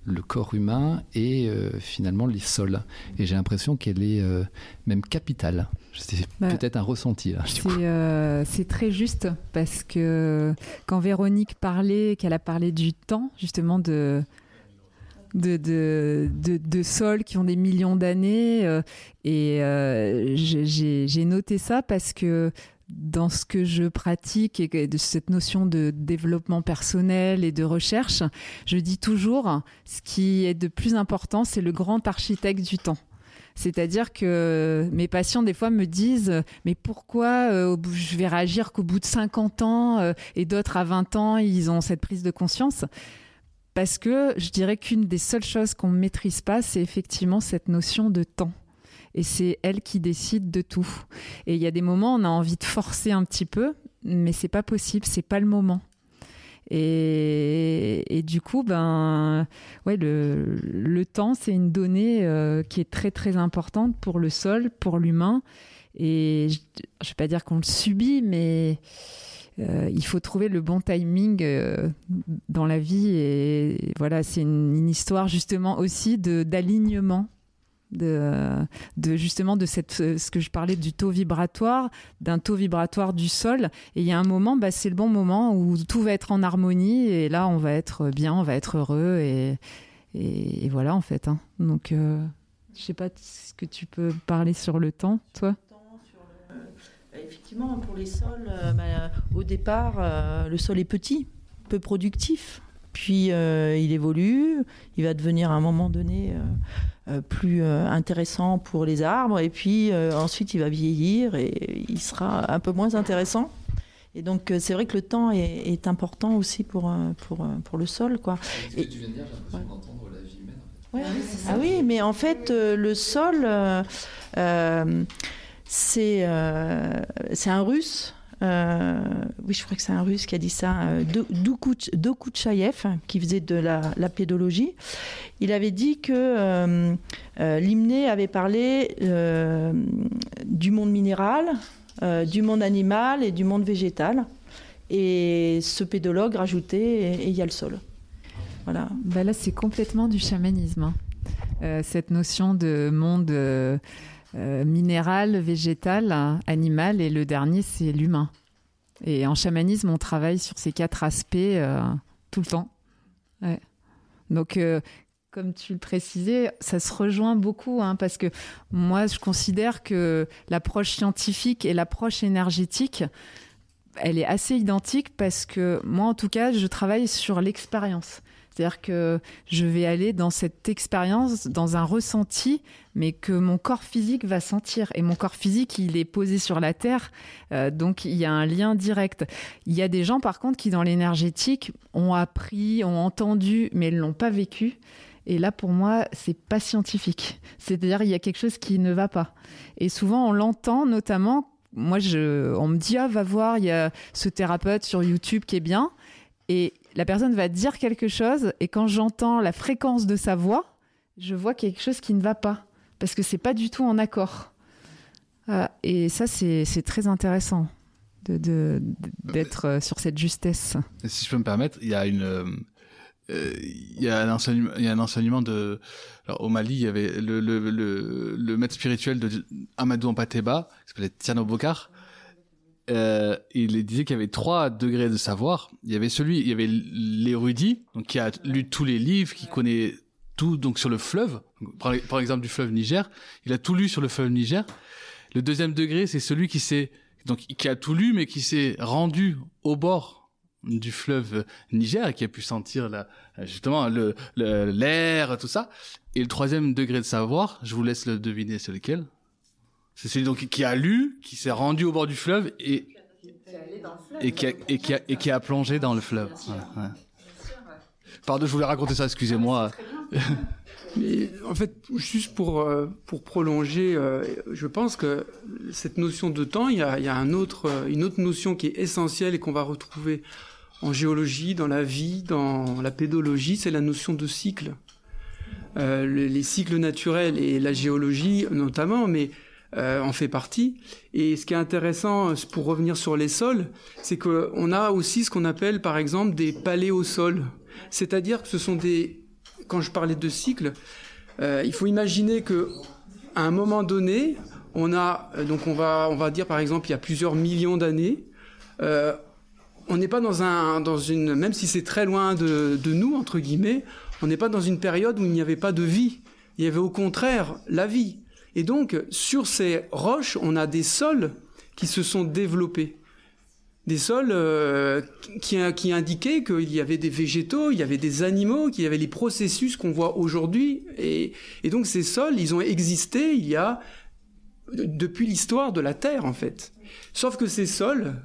le corps humain et euh, finalement les sols. Et j'ai l'impression qu'elle est euh, même capitale. C'est Bah, peut-être un ressenti. C'est euh, c'est très juste parce que quand Véronique parlait, qu'elle a parlé du temps, justement de de, de, de, de sols qui ont des millions d'années, euh, et euh, j'ai noté ça parce que dans ce que je pratique et de cette notion de développement personnel et de recherche, je dis toujours, ce qui est de plus important, c'est le grand architecte du temps. C'est-à-dire que mes patients, des fois, me disent Mais pourquoi euh, je vais réagir qu'au bout de 50 ans euh, et d'autres à 20 ans, ils ont cette prise de conscience? Parce que je dirais qu'une des seules choses qu'on ne maîtrise pas, c'est effectivement cette notion de temps. Et c'est elle qui décide de tout. Et il y a des moments, on a envie de forcer un petit peu, mais c'est pas possible, c'est pas le moment. Et, du coup, ben, ouais, le, temps, c'est une donnée euh, qui est très très importante pour le sol, pour l'humain. Et je ne vais pas dire qu'on le subit, mais euh, il faut trouver le bon timing euh, dans la vie. Et voilà, c'est une, une histoire justement aussi d'alignement. De, justement de cette ce que je parlais du taux vibratoire d'un taux vibratoire du sol et il y a un moment bah, c'est le bon moment où tout va être en harmonie et là on va être bien on va être heureux et, et, voilà en fait hein. donc euh, je sais pas ce que tu peux parler sur le temps toi Bah, Effectivement, pour les sols, euh, bah, au départ, euh, le sol est petit, peu productif. Puis euh, il évolue, il va devenir à un moment donné euh, euh, plus euh, intéressant pour les arbres, et puis euh, ensuite il va vieillir et il sera un peu moins intéressant. Et donc euh, c'est vrai que le temps est, est important aussi pour, pour, pour le sol. Quoi. Et- tu viens de dire, j'ai l'impression d'entendre la vie humaine. Ouais. Ah oui, mais en fait, euh, le sol, euh, euh, c'est euh, c'est un russe. Euh, oui, je crois que c'est un russe qui a dit ça, euh, Dokuchayev, qui faisait de la, la pédologie. Il avait dit que euh, euh, Limné avait parlé euh, du monde minéral, du monde animal et du monde végétal. Et ce pédologue rajoutait, et il y a le sol. Voilà. Bah là, c'est complètement du chamanisme. hein. Cette notion de monde minéral, végétal, animal, et le dernier, c'est l'humain. Et en chamanisme, on travaille sur ces quatre aspects euh, tout le temps. Donc, euh, comme tu le précisais, ça se rejoint beaucoup, hein, parce que moi, je considère que l'approche scientifique et l'approche énergétique, elle est assez identique parce que moi, en tout cas, je travaille sur l'expérience. C'est-à-dire que je vais aller dans cette expérience, dans un ressenti, mais que mon corps physique va sentir. Et mon corps physique, il est posé sur la Terre, euh, donc il y a un lien direct. Il y a des gens, par contre, qui dans l'énergétique ont appris, ont entendu, mais ne l'ont pas vécu. Et là, pour moi, c'est pas scientifique. C'est-à-dire, il y a quelque chose qui ne va pas. Et souvent, on l'entend, notamment. Moi, je, on me dit, ah, va voir, il y a ce thérapeute sur YouTube qui est bien. Et la personne va dire quelque chose, et quand j'entends la fréquence de sa voix, je vois quelque chose qui ne va pas, parce que c'est pas du tout en accord. Voilà. Et ça, c'est très intéressant d'être euh, sur cette justesse. Si je peux me permettre, il y a euh, euh, un enseignement, y a un enseignement de, alors, au Mali, il y avait le, le maître spirituel de Amadou Ampateba, qui s'appelait Tiano Bokar, euh, il disait qu'il y avait trois degrés de savoir. Il y avait celui, il y avait l'érudit, donc qui a lu tous les livres, qui connaît tout donc sur le fleuve. Par, exemple du fleuve Niger, il a tout lu sur le fleuve Niger. Le deuxième degré, c'est celui qui s'est donc qui a tout lu, mais qui s'est rendu au bord du fleuve Niger et qui a pu sentir la, justement le- l'air, tout ça. Et le troisième degré de savoir, je vous laisse le deviner, c'est lequel? C'est celui donc qui a lu, qui s'est rendu au bord du fleuve et et qui a, et qui a, et qui a plongé dans le fleuve. Ouais, ouais. Pardon, je voulais raconter ça, excusez-moi. Mais en fait, juste pour, euh, pour prolonger, euh, je pense que cette notion de temps, il y a, il y a un autre, euh, une autre notion qui est essentielle et qu'on va retrouver en géologie, dans la vie, dans la pédologie, c'est la notion de cycle. Euh, le- les cycles naturels et la géologie notamment, mais euh, en fait partie. Et ce qui est intéressant, euh, pour revenir sur les sols, c'est qu'on a aussi ce qu'on appelle par exemple des paléosols. C'est-à-dire que ce sont des... Quand je parlais de cycles, euh, il faut imaginer que à un moment donné, on a euh, donc on va on va dire par exemple il y a plusieurs millions d'années, euh, on n'est pas dans un dans une même si c'est très loin de, de nous entre guillemets, on n'est pas dans une période où il n'y avait pas de vie. Il y avait au contraire la vie. Et donc sur ces roches, on a des sols qui se sont développés des sols euh, qui, indiquaient qu'il y avait des végétaux, il y avait des animaux, qu'il y avait les processus qu'on voit aujourd'hui. Et, donc ces sols, ils ont existé il y a depuis l'histoire de la Terre en fait. Sauf que ces sols,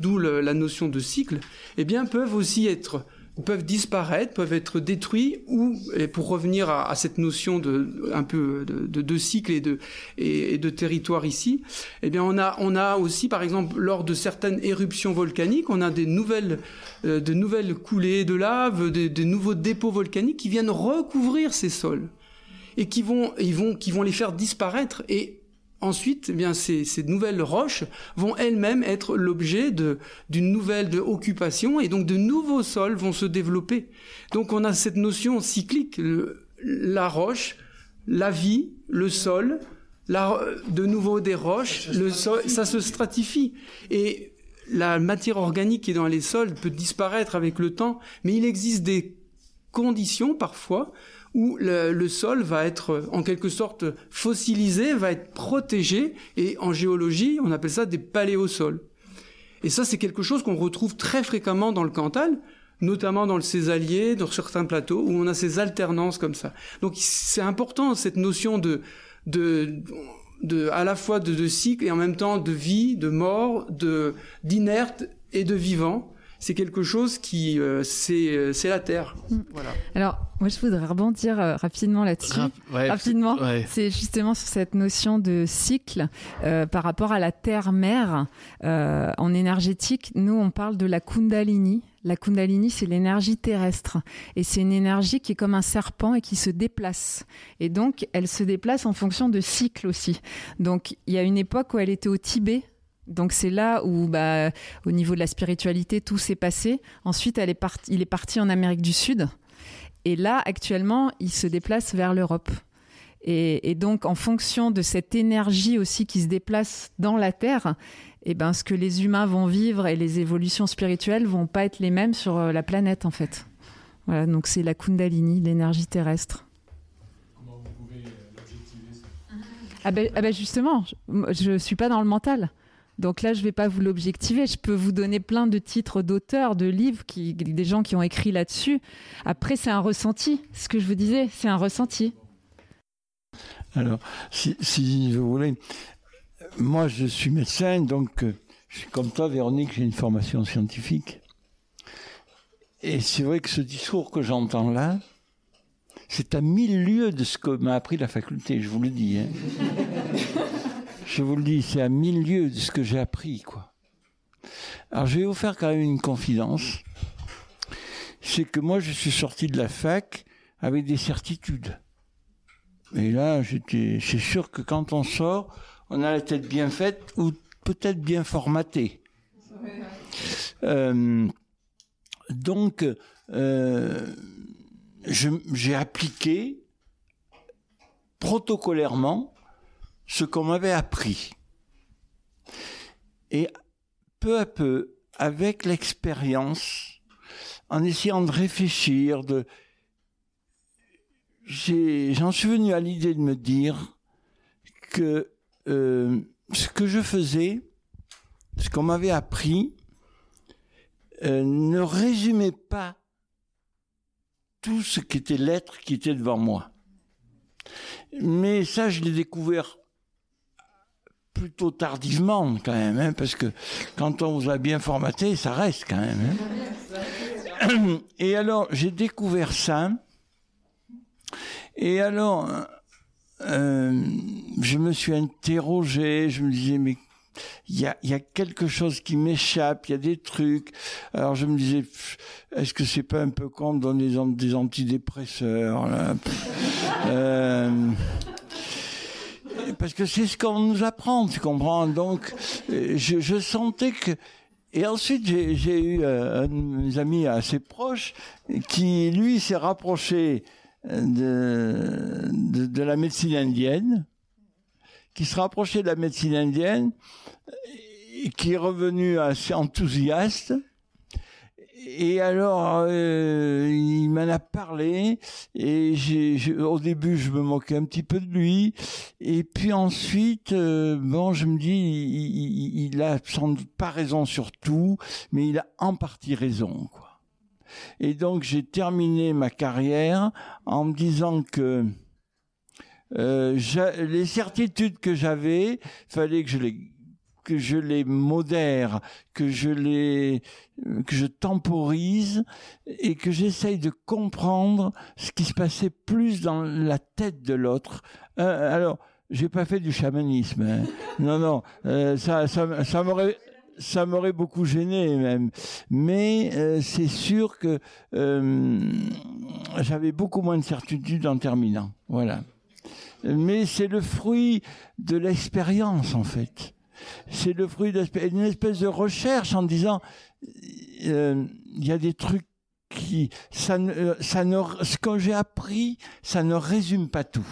d'où la notion de cycle, eh bien peuvent aussi être peuvent disparaître, peuvent être détruits ou et pour revenir à, à cette notion de un peu de, de, de cycle et de et, de territoire ici, eh bien on a on a aussi par exemple lors de certaines éruptions volcaniques, on a des nouvelles euh, de nouvelles coulées de lave, des, des nouveaux dépôts volcaniques qui viennent recouvrir ces sols et qui vont ils vont qui vont les faire disparaître et Ensuite, eh bien, ces, ces nouvelles roches vont elles-mêmes être l'objet d'une nouvelle de occupation et donc de nouveaux sols vont se développer. Donc on a cette notion cyclique, le- la roche, la vie, le sol, la, de nouveau des roches, le sol, ça se stratifie. Et la matière organique qui est dans les sols peut disparaître avec le temps, mais il existe des conditions parfois où le, le sol va être en quelque sorte fossilisé, va être protégé, et en géologie, on appelle ça des paléosols. Et ça, c'est quelque chose qu'on retrouve très fréquemment dans le Cantal, notamment dans le Césalier, dans certains plateaux, où on a ces alternances comme ça. Donc c'est important, cette notion de, de, de à la fois de, de cycle et en même temps de vie, de mort, de d'inerte et de vivant. C'est quelque chose qui, euh, c'est euh, c'est la Terre. Voilà. Alors, moi, je voudrais rebondir euh, rapidement là-dessus. Rap- ouais, rapidement. ouais. C'est justement sur cette notion de cycle euh, par rapport à la Terre-Mère. Euh, en énergétique, nous, on parle de la Kundalini. La Kundalini, c'est l'énergie terrestre. Et c'est une énergie qui est comme un serpent et qui se déplace. Et donc, elle se déplace en fonction de cycles aussi. Donc, il y a une époque où elle était au Tibet. Donc c'est là où, bah, au niveau de la spiritualité, tout s'est passé. Ensuite, elle est parti- il est parti en Amérique du Sud. Et là, actuellement, il se déplace vers l'Europe. Et, et donc, en fonction de cette énergie aussi qui se déplace dans la Terre, eh ben, ce que les humains vont vivre et les évolutions spirituelles vont pas être les mêmes sur euh, la planète, en fait. Voilà, donc c'est la Kundalini, l'énergie terrestre. Ah ben, ah ben justement, je ne suis pas dans le mental. Donc là, je ne vais pas vous l'objectiver. Je peux vous donner plein de titres d'auteurs, de livres, qui, des gens qui ont écrit là-dessus. Après, c'est un ressenti. Ce que je vous disais, c'est un ressenti. Alors, si, si vous voulez, moi je suis médecin, donc euh, je suis comme toi, Véronique, j'ai une formation scientifique. Et c'est vrai que ce discours que j'entends là, c'est à mille lieues de ce que m'a appris la faculté, je vous le dis. hein. je vous le dis, c'est à mille lieues de ce que j'ai appris, quoi. Alors je vais vous faire quand même une confidence. C'est que moi je suis sorti de la fac avec des certitudes. Et là, j'étais, c'est sûr que quand on sort, on a la tête bien faite ou peut-être bien formatée. Euh, donc, euh, j'ai appliqué protocolairement ce qu'on m'avait appris. Et peu à peu, avec l'expérience, en essayant de réfléchir, j'en suis venu à l'idée de me dire que euh, ce que je faisais, ce qu'on m'avait appris, euh, ne résumait pas tout ce qu'était l'être qui était devant moi. Mais ça, je l'ai découvert plutôt tardivement quand même, hein, parce que quand on vous a bien formaté, ça reste quand même. Hein. Et alors, j'ai découvert ça. Et alors, euh, je me suis interrogé, je me disais, mais il y a, y a, quelque chose qui m'échappe, il y a des trucs. Alors je me disais, est-ce que c'est pas un peu comme dans des, des antidépresseurs là euh, Parce que c'est ce qu'on nous apprend, tu comprends Donc je, je sentais que et ensuite, j'ai eu euh, un de mes amis assez proches qui, lui, s'est rapproché de, de, de, la médecine indienne, qui se rapprochait de la médecine indienne, et qui est revenu assez enthousiaste. Et alors, euh, il m'en a parlé, et j'ai, au début, je me moquais un petit peu de lui, et puis ensuite, euh, bon, je me dis, il, il, il a sans doute pas raison sur tout, mais il a en partie raison, quoi. Et donc j'ai terminé ma carrière en me disant que euh, les certitudes que j'avais, fallait que je les que je les modère, que je les que je temporise et que j'essaye de comprendre ce qui se passait plus dans la tête de l'autre. Euh, alors, j'ai pas fait du chamanisme. Hein. Non, non, euh, ça, ça, ça m'aurait ça m'aurait beaucoup gêné même. Mais euh, c'est sûr que euh, j'avais beaucoup moins de certitude en terminant. Voilà. Mais c'est le fruit de l'expérience en fait. C'est le fruit d'une espèce de recherche en disant euh, il y a des trucs qui ça ne, ça ne ce que j'ai appris ça ne résume pas tout.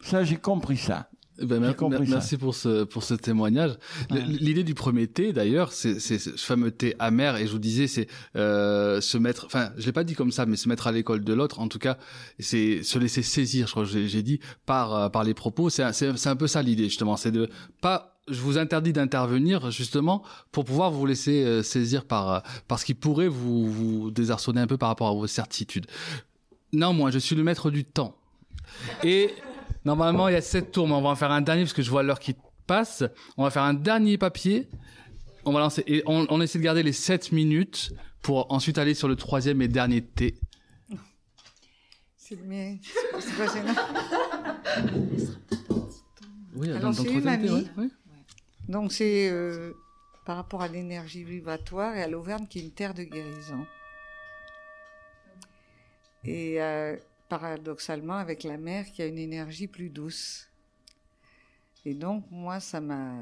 Ça j'ai compris ça. Ben, merci pour ce pour ce témoignage. L'idée du premier thé, d'ailleurs, c'est ce fameux thé amer. Et je vous disais, c'est euh, se mettre. Enfin, je l'ai pas dit comme ça, mais se mettre à l'école de l'autre. En tout cas, c'est se laisser saisir. Je crois que j'ai dit par euh, par les propos. C'est c'est un peu ça l'idée justement. C'est de pas je vous interdis d'intervenir justement pour pouvoir vous laisser euh, saisir par euh, par ce qui pourrait vous vous désarçonner un peu par rapport à vos certitudes. Néanmoins, je suis le maître du temps. Et Normalement, il y a sept tours, mais on va en faire un dernier parce que je vois l'heure qui passe. On va faire un dernier papier. On va lancer et on, essaie de garder les 7 minutes pour ensuite aller sur le troisième et dernier thé. C'est le C'est pas gênant. Oui, Alors, c'est une Oui. Donc, c'est euh, par rapport à l'énergie vibratoire et à l'Auvergne qui est une terre de guérison. Et euh, paradoxalement avec la mer qui a une énergie plus douce. Et donc moi ça m'a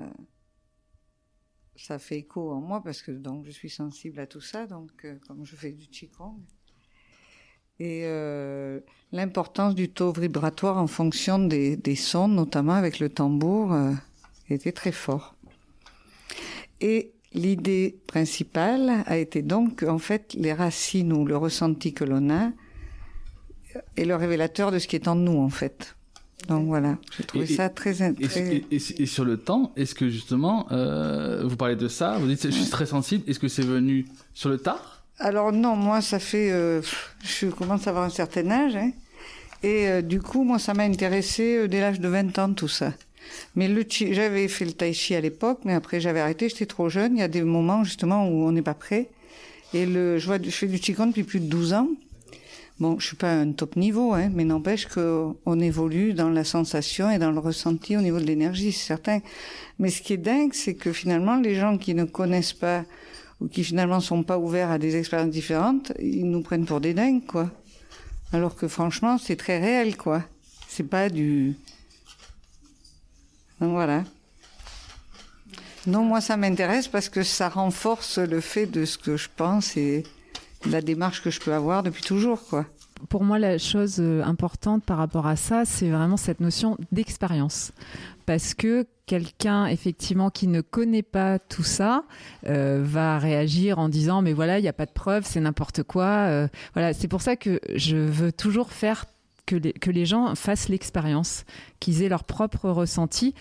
ça fait écho en moi parce que donc je suis sensible à tout ça donc euh, comme je fais du qigong et l'importance du taux vibratoire en fonction des, sons notamment avec le tambour était très fort. Et l'idée principale a été donc en fait les racines ou le ressenti que l'on a est le révélateur de ce qui est en nous, en fait. Donc voilà, j'ai trouvé ça très, très... Et, et, sur le temps, est-ce que justement, euh, vous parlez de ça, vous dites je suis très sensible, est-ce que c'est venu sur le tard? Alors non, moi ça fait, euh, je commence à avoir un certain âge, hein, et euh, du coup moi ça m'a intéressé dès l'âge de 20 ans tout ça. Mais le j'avais fait le tai chi à l'époque, mais après j'avais arrêté, j'étais trop jeune. Il y a des moments justement où on n'est pas prêt. Et le, je, vois, je fais du qigong depuis plus de 12 ans. Bon, je suis pas un top niveau, hein, mais n'empêche qu'on évolue dans la sensation et dans le ressenti au niveau de l'énergie, c'est certain. Mais ce qui est dingue, c'est que finalement, les gens qui ne connaissent pas ou qui finalement sont pas ouverts à des expériences différentes, ils nous prennent pour des dingues, quoi. Alors que franchement, c'est très réel, quoi. C'est pas du. Donc voilà. Non, moi, ça m'intéresse parce que ça renforce le fait de ce que je pense et la démarche que je peux avoir depuis toujours, quoi. pour moi, la chose euh, importante par rapport à ça, c'est vraiment cette notion d'expérience. Parce que quelqu'un, effectivement, qui ne connaît pas tout ça, euh, va réagir en disant, mais voilà, il n'y a pas de preuve, c'est n'importe quoi. Euh, voilà, c'est pour ça que je veux toujours faire que les, que les gens fassent l'expérience, qu'ils aient leur propre ressenti.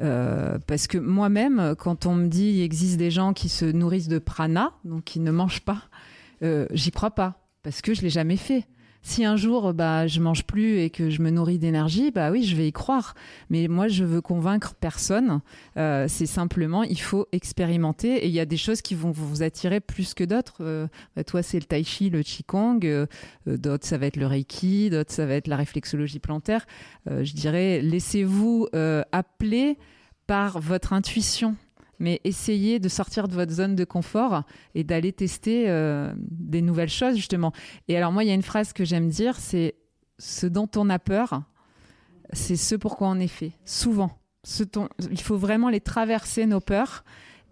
Euh, parce que moi-même, quand on me dit il existe des gens qui se nourrissent de prana, donc qui ne mangent pas, euh, j'y crois pas, parce que je l'ai jamais fait. Si un jour bah je mange plus et que je me nourris d'énergie, bah oui, je vais y croire. Mais moi, je veux convaincre personne. Euh, c'est simplement, il faut expérimenter. Et il y a des choses qui vont vous attirer plus que d'autres. Euh, bah, toi, c'est le tai chi, le qigong. Euh, euh, d'autres, ça va être le reiki. D'autres, ça va être la réflexologie plantaire. Je dirais, laissez-vous appeler par votre intuition mais essayez de sortir de votre zone de confort et d'aller tester euh, des nouvelles choses justement. Et alors moi, il y a une phrase que j'aime dire, c'est ce dont on a peur, c'est ce pourquoi on est fait. Souvent, il faut vraiment les traverser nos peurs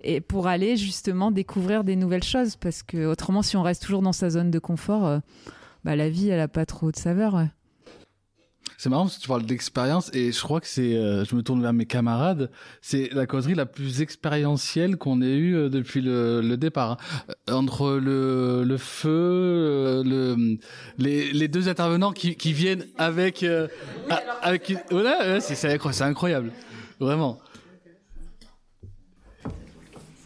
et pour aller justement découvrir des nouvelles choses parce que autrement, si on reste toujours dans sa zone de confort, euh, bah, la vie, elle a pas trop de saveur. C'est marrant parce que tu parles d'expérience et je crois que c'est, euh, je me tourne vers mes camarades, c'est la causerie la plus expérientielle qu'on ait eue euh, depuis le, le départ. Euh, Entre le, le feu, euh, le, les, les deux intervenants qui, qui viennent avec, euh, avec, une- voilà, ouais, c'est incroyable, vraiment.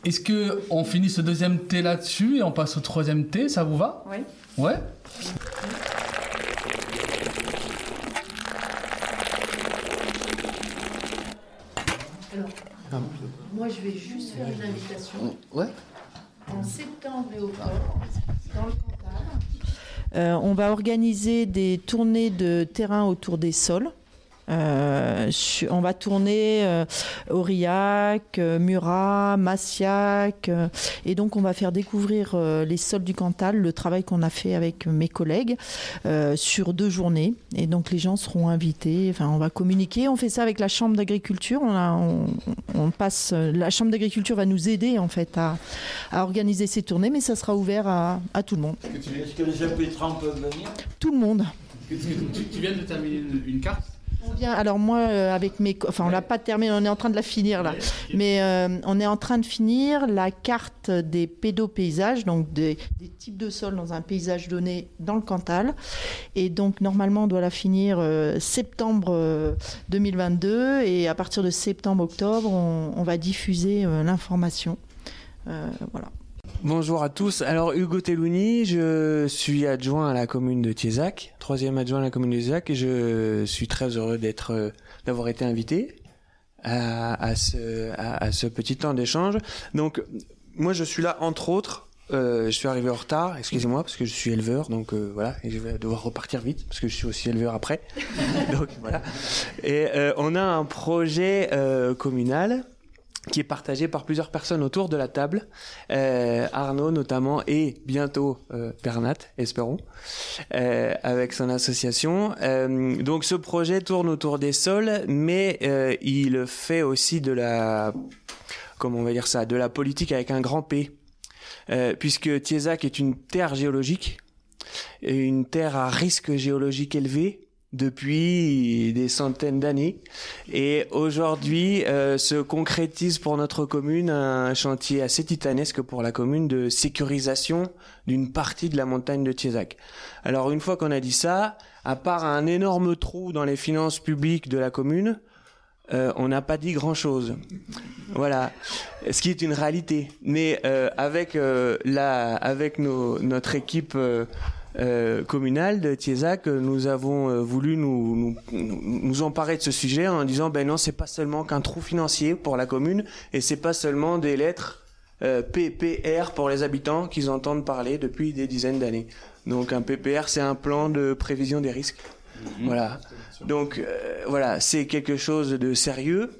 Est-ce que on finit ce deuxième thé là-dessus et on passe au troisième thé, ça vous va? Oui. Ouais? Alors, moi, je vais juste faire une invitation. Ouais. En septembre et octobre, dans le Cantal. Euh, on va organiser des tournées de terrain autour des sols. Euh, on va tourner euh, Aurillac, euh, Murat, Massiac, euh, et donc on va faire découvrir les sols du Cantal, le travail qu'on a fait avec mes collègues sur deux journées. Et donc les gens seront invités. Enfin, on va communiquer. On fait ça avec la chambre d'agriculture. On, a- on, on passe. La chambre d'agriculture va nous aider en fait à, à organiser ces tournées, mais ça sera ouvert à, à tout le monde. Est-ce que les peuvent venir? Tout le monde. Tu, tu viens de terminer une, une carte? Alors moi, euh, avec mes, enfin, on l'a pas terminé, on est en train de la finir là, mais euh, on est en train de finir la carte des pédopaysages, donc des, des types de sols dans un paysage donné dans le Cantal, et donc normalement on doit la finir euh, septembre euh, 2022, et à partir de septembre-octobre, on, on va diffuser l'information. Voilà. Bonjour à tous. Alors Hugo Tellouni, je suis adjoint à la commune de Tiezac, troisième adjoint à la commune de Tiezac, et je suis très heureux d'être, d'avoir été invité à, à ce, à ce petit temps d'échange. Donc moi je suis là entre autres. euh, je suis arrivé en retard, excusez-moi, parce que je suis éleveur, donc euh, voilà, et je vais devoir repartir vite, parce que je suis aussi éleveur après. donc voilà. Et euh, on a un projet euh, communal qui est partagé par plusieurs personnes autour de la table, euh, Arnaud notamment et bientôt euh, Bernat, espérons, euh, avec son association. Euh, donc ce projet tourne autour des sols, mais euh, il fait aussi de la, comment on va dire ça, de la politique avec un grand P, Euh, puisque Tiezac est une terre géologique, une terre à risque géologique élevé depuis des centaines d'années. Et aujourd'hui, euh, se concrétise pour notre commune un chantier assez titanesque pour la commune de sécurisation d'une partie de la montagne de Tiezac. Alors une fois qu'on a dit ça, à part un énorme trou dans les finances publiques de la commune, euh, on n'a pas dit grand-chose. Voilà, ce qui est une réalité. Mais euh, avec la, avec nos, notre équipe euh, communale de euh, nous avons euh, voulu nous, nous, nous- nous emparer de ce sujet en disant ben non, c'est pas seulement qu'un trou financier pour la commune et c'est pas seulement des lettres euh, PPR pour les habitants qu'ils entendent parler depuis des dizaines d'années. Donc un PPR, c'est un plan de prévision des risques. Voilà. Donc euh, voilà, c'est quelque chose de sérieux,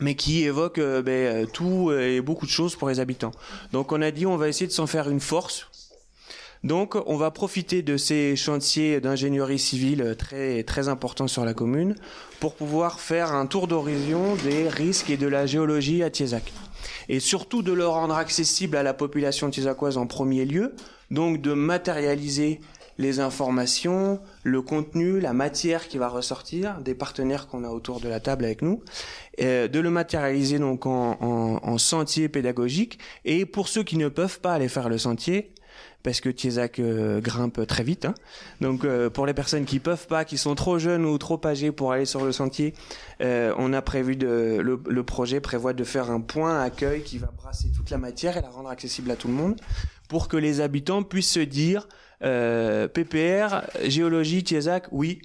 mais qui évoque euh, ben, tout et beaucoup de choses pour les habitants. Donc on a dit on va essayer de s'en faire une force. Donc on va profiter de ces chantiers d'ingénierie civile très très importants sur la commune pour pouvoir faire un tour d'horizon des risques et de la géologie à Tiezac. Et surtout de le rendre accessible à la population tiezacoise en premier lieu, donc de matérialiser les informations, le contenu, la matière qui va ressortir des partenaires qu'on a autour de la table avec nous, de le matérialiser donc en, en, en sentier pédagogique. Et pour ceux qui ne peuvent pas aller faire le sentier, parce que Tiezac euh, grimpe très vite. Hein. Donc euh, pour les personnes qui peuvent pas, qui sont trop jeunes ou trop âgées pour aller sur le sentier, euh, on a prévu de le, projet prévoit de faire un point accueil qui va brasser toute la matière et la rendre accessible à tout le monde, pour que les habitants puissent se dire PPR, géologie, Tiezac, oui.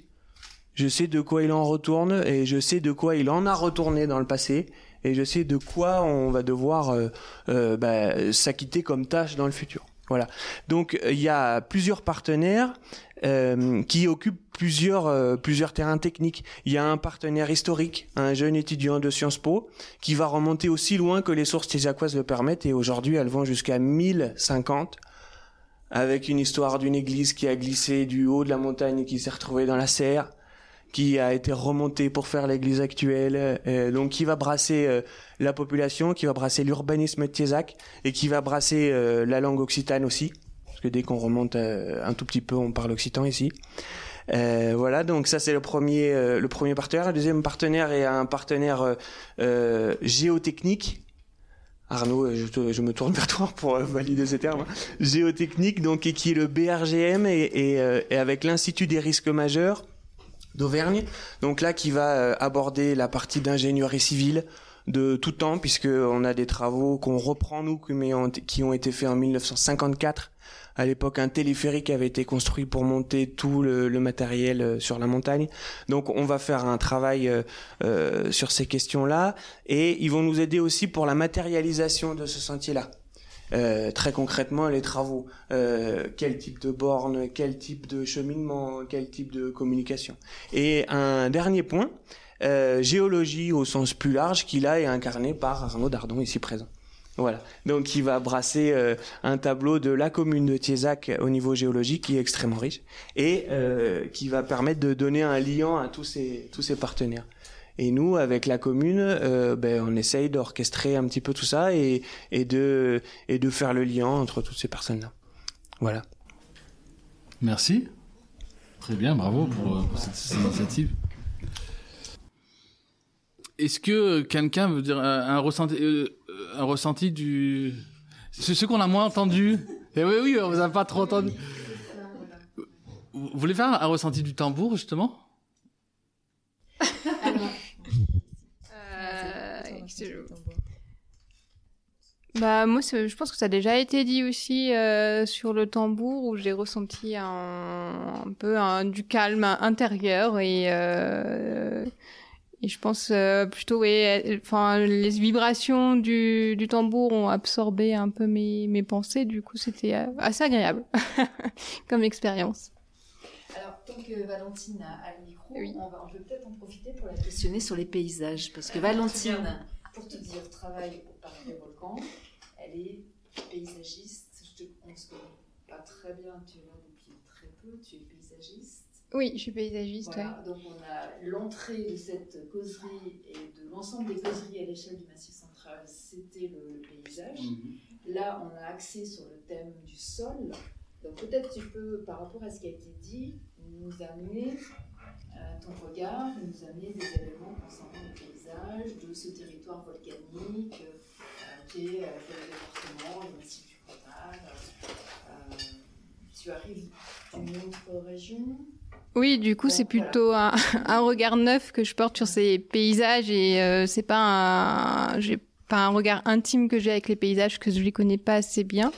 Je sais de quoi il en retourne et je sais de quoi il en a retourné dans le passé et je sais de quoi on va devoir bah, s'acquitter comme tâche dans le futur. Voilà. Donc il y a plusieurs partenaires euh, qui occupent plusieurs euh, plusieurs terrains techniques. Il y a un partenaire historique, un jeune étudiant de Sciences Po, qui va remonter aussi loin que les sources thésaquoises le permettent, et aujourd'hui elles vont jusqu'à 1050, avec une histoire d'une église qui a glissé du haut de la montagne et qui s'est retrouvée dans la serre qui a été remonté pour faire l'église actuelle, euh, donc qui va brasser euh, la population, qui va brasser l'urbanisme de Tiezac et qui va brasser euh, la langue occitane aussi, parce que dès qu'on remonte un tout petit peu, on parle occitan ici. voilà, donc ça c'est le premier, le premier partenaire. Le deuxième partenaire est un partenaire géotechnique. Arnaud, je, je, me tourne vers toi pour valider ces termes. Hein. Géotechnique, donc et qui est le BRGM et, et, et avec l'Institut des risques majeurs d'Auvergne. Donc là, qui va euh, aborder la partie d'ingénierie civile de tout temps, puisque on a des travaux qu'on reprend nous, qui ont été faits en 1954. À l'époque, un téléphérique avait été construit pour monter tout le, matériel euh, sur la montagne. Donc, on va faire un travail euh, sur ces questions-là, et ils vont nous aider aussi pour la matérialisation de ce sentier-là. Euh, très concrètement les travaux, euh, quel type de borne, quel type de cheminement, quel type de communication. Et un dernier point, euh, géologie au sens plus large, qui là est incarné par Arnaud Dardon ici présent. Voilà. Donc il va brasser un tableau de la commune de Tiezac au niveau géologique qui est extrêmement riche et qui va permettre de donner un lien à tous tous ces partenaires. Et nous, avec la commune, euh, ben, on essaye d'orchestrer un petit peu tout ça et, et, de, et de faire le lien entre toutes ces personnes-là. Voilà. Merci. Très bien, bravo pour, euh, cette, initiative. Est-ce que quelqu'un veut dire un, ressenti, euh, un ressenti du... C'est ce qu'on a moins entendu? Et eh oui, oui, on vous a pas trop entendu. Vous voulez faire un ressenti du tambour, justement? Bah moi, je pense que ça a déjà été dit aussi euh, sur le tambour où j'ai ressenti un, un peu un, du calme intérieur et euh, et je pense euh, plutôt ouais, enfin les vibrations du, du tambour ont absorbé un peu mes mes pensées. Du coup, c'était assez agréable comme expérience. Alors, tant que Valentine a, le micro, on va, je vais peut-être en profiter pour la questionner sur les paysages. Parce que Valentine, pour te dire, travaille au parc des volcans. Elle est paysagiste. Je te, on ne se connaît pas très bien. Tu es là depuis très peu. Tu es paysagiste. Oui, je suis paysagiste. Voilà, Donc on a l'entrée de cette causerie et de l'ensemble des causeries à l'échelle du Massif central, c'était le, paysage. Mhm. Là, on a axé sur le thème du sol. Donc peut-être tu peux, par rapport à ce qui a été dit, nous amener ton regard, nous amener des éléments concernant le paysage de ce territoire volcanique, qui est euh, le département, le massif du Cantal. Euh, tu arrives d'une autre région oui, du coup, c'est plutôt un, un, regard neuf que je porte sur ces paysages et c'est pas un, j'ai pas un regard intime que j'ai avec les paysages que je les connais pas assez bien.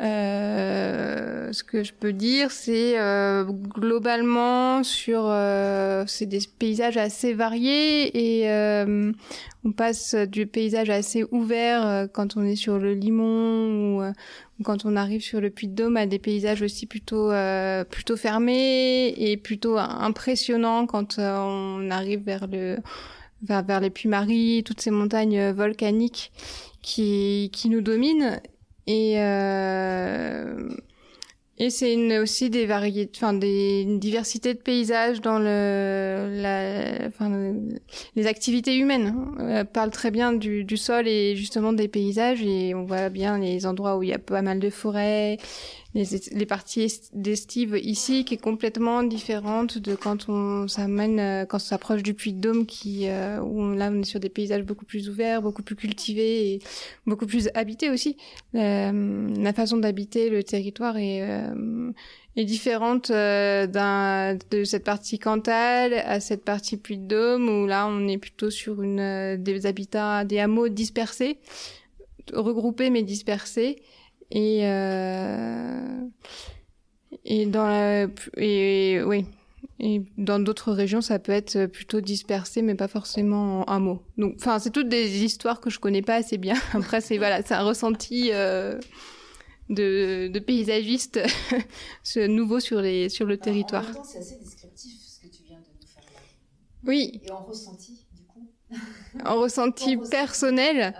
Euh, ce que je peux dire, c'est euh, globalement sur, euh, c'est des paysages assez variés et euh, on passe du paysage assez ouvert euh, quand on est sur le Limon ou, quand on arrive sur le Puy-de-Dôme à des paysages aussi plutôt plutôt fermés et plutôt impressionnants quand on arrive vers le vers, vers les Puy-Marie, toutes ces montagnes volcaniques qui qui nous dominent et euh, et c'est une, aussi des variétés, enfin des une diversité de paysages dans le, la, enfin, les activités humaines. On parle très bien du, du sol et justement des paysages et on voit bien les endroits où il y a pas mal de forêts, les, les parties est- d'estive ici qui est complètement différente de quand on s'amène, euh, quand on s'approche du Puy de Dôme qui, euh, où là on est sur des paysages beaucoup plus ouverts, beaucoup plus cultivés et beaucoup plus habités aussi. La, la façon d'habiter le territoire est, euh, est différente euh, d'un, de cette partie Cantal à cette partie Puy de Dôme où là on est plutôt sur une, euh, des habitats, des hameaux dispersés, regroupés mais dispersés. Et, euh, et dans la, et, oui. Et dans d'autres régions, ça peut être plutôt dispersé, mais pas forcément en hameau. Donc, enfin, c'est toutes des histoires que je connais pas assez bien. Après, c'est voilà, c'est un ressenti euh, de, de paysagiste nouveau sur les sur le territoire. En même temps, c'est assez descriptif ce que tu viens de nous faire là. Oui. Et en ressenti, du coup. En ressenti personnel.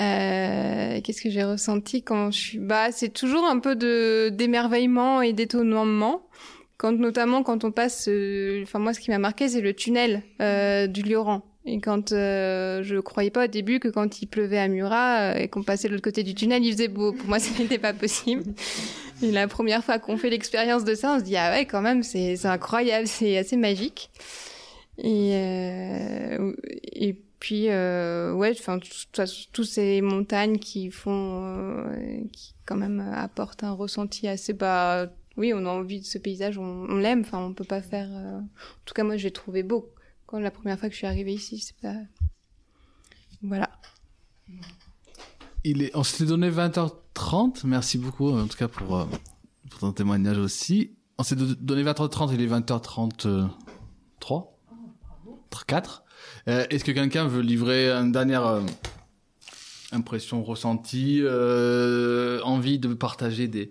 Euh, Qu'est-ce que j'ai ressenti quand je suis bah c'est toujours un peu de d'émerveillement et d'étonnement. Quand notamment quand on passe euh, enfin moi ce qui m'a marqué c'est le tunnel euh, du Lioran. Et quand euh, je croyais pas au début que quand il pleuvait à Murat euh, et qu'on passait de l'autre côté du tunnel il faisait beau. Pour moi ce n'était pas possible. Et la première fois qu'on fait l'expérience de ça on se dit ah ouais quand même c'est incroyable c'est assez magique. Et euh, et puis euh, ouais enfin tous ces montagnes qui font euh, qui quand même apportent un ressenti assez bah oui on a envie de ce paysage on, l'aime enfin on peut pas faire euh... en tout cas moi je l'ai trouvé beau quand la première fois que je suis arrivée ici c'est pas voilà Il est, on s'était donné 20h30. Merci beaucoup, en tout cas, pour, euh, pour ton témoignage aussi. On s'est do- donné 20h30, il est 20h33. 4. Euh, Est-ce que quelqu'un veut livrer une dernière euh, impression ressentie, euh, envie de partager des,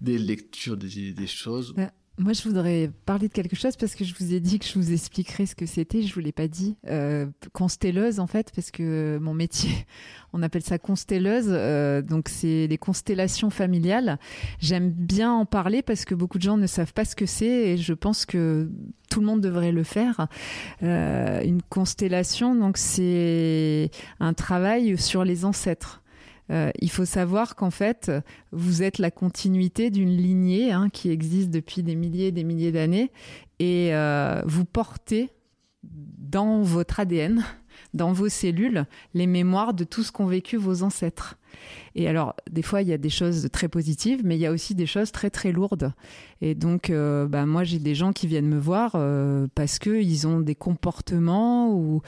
des lectures, des, des choses? Bah, Moi, je voudrais parler de quelque chose parce que je vous ai dit que je vous expliquerais ce que c'était. Je vous l'ai pas dit. Euh, constelleuse, en fait, parce que mon métier, on appelle ça constelleuse. Euh, donc, c'est les constellations familiales. J'aime bien en parler parce que beaucoup de gens ne savent pas ce que c'est et je pense que tout le monde devrait le faire. Euh, une constellation, donc, c'est un travail sur les ancêtres. Euh, il faut savoir qu'en fait, vous êtes la continuité d'une lignée hein, qui existe depuis des milliers et des milliers d'années. Et euh, vous portez dans votre ADN, dans vos cellules, les mémoires de tout ce qu'ont vécu vos ancêtres. Et alors, des fois, il y a des choses très positives, mais il y a aussi des choses très très lourdes. Et donc, euh, bah, moi, j'ai des gens qui viennent me voir euh, parce que ils ont des comportements ou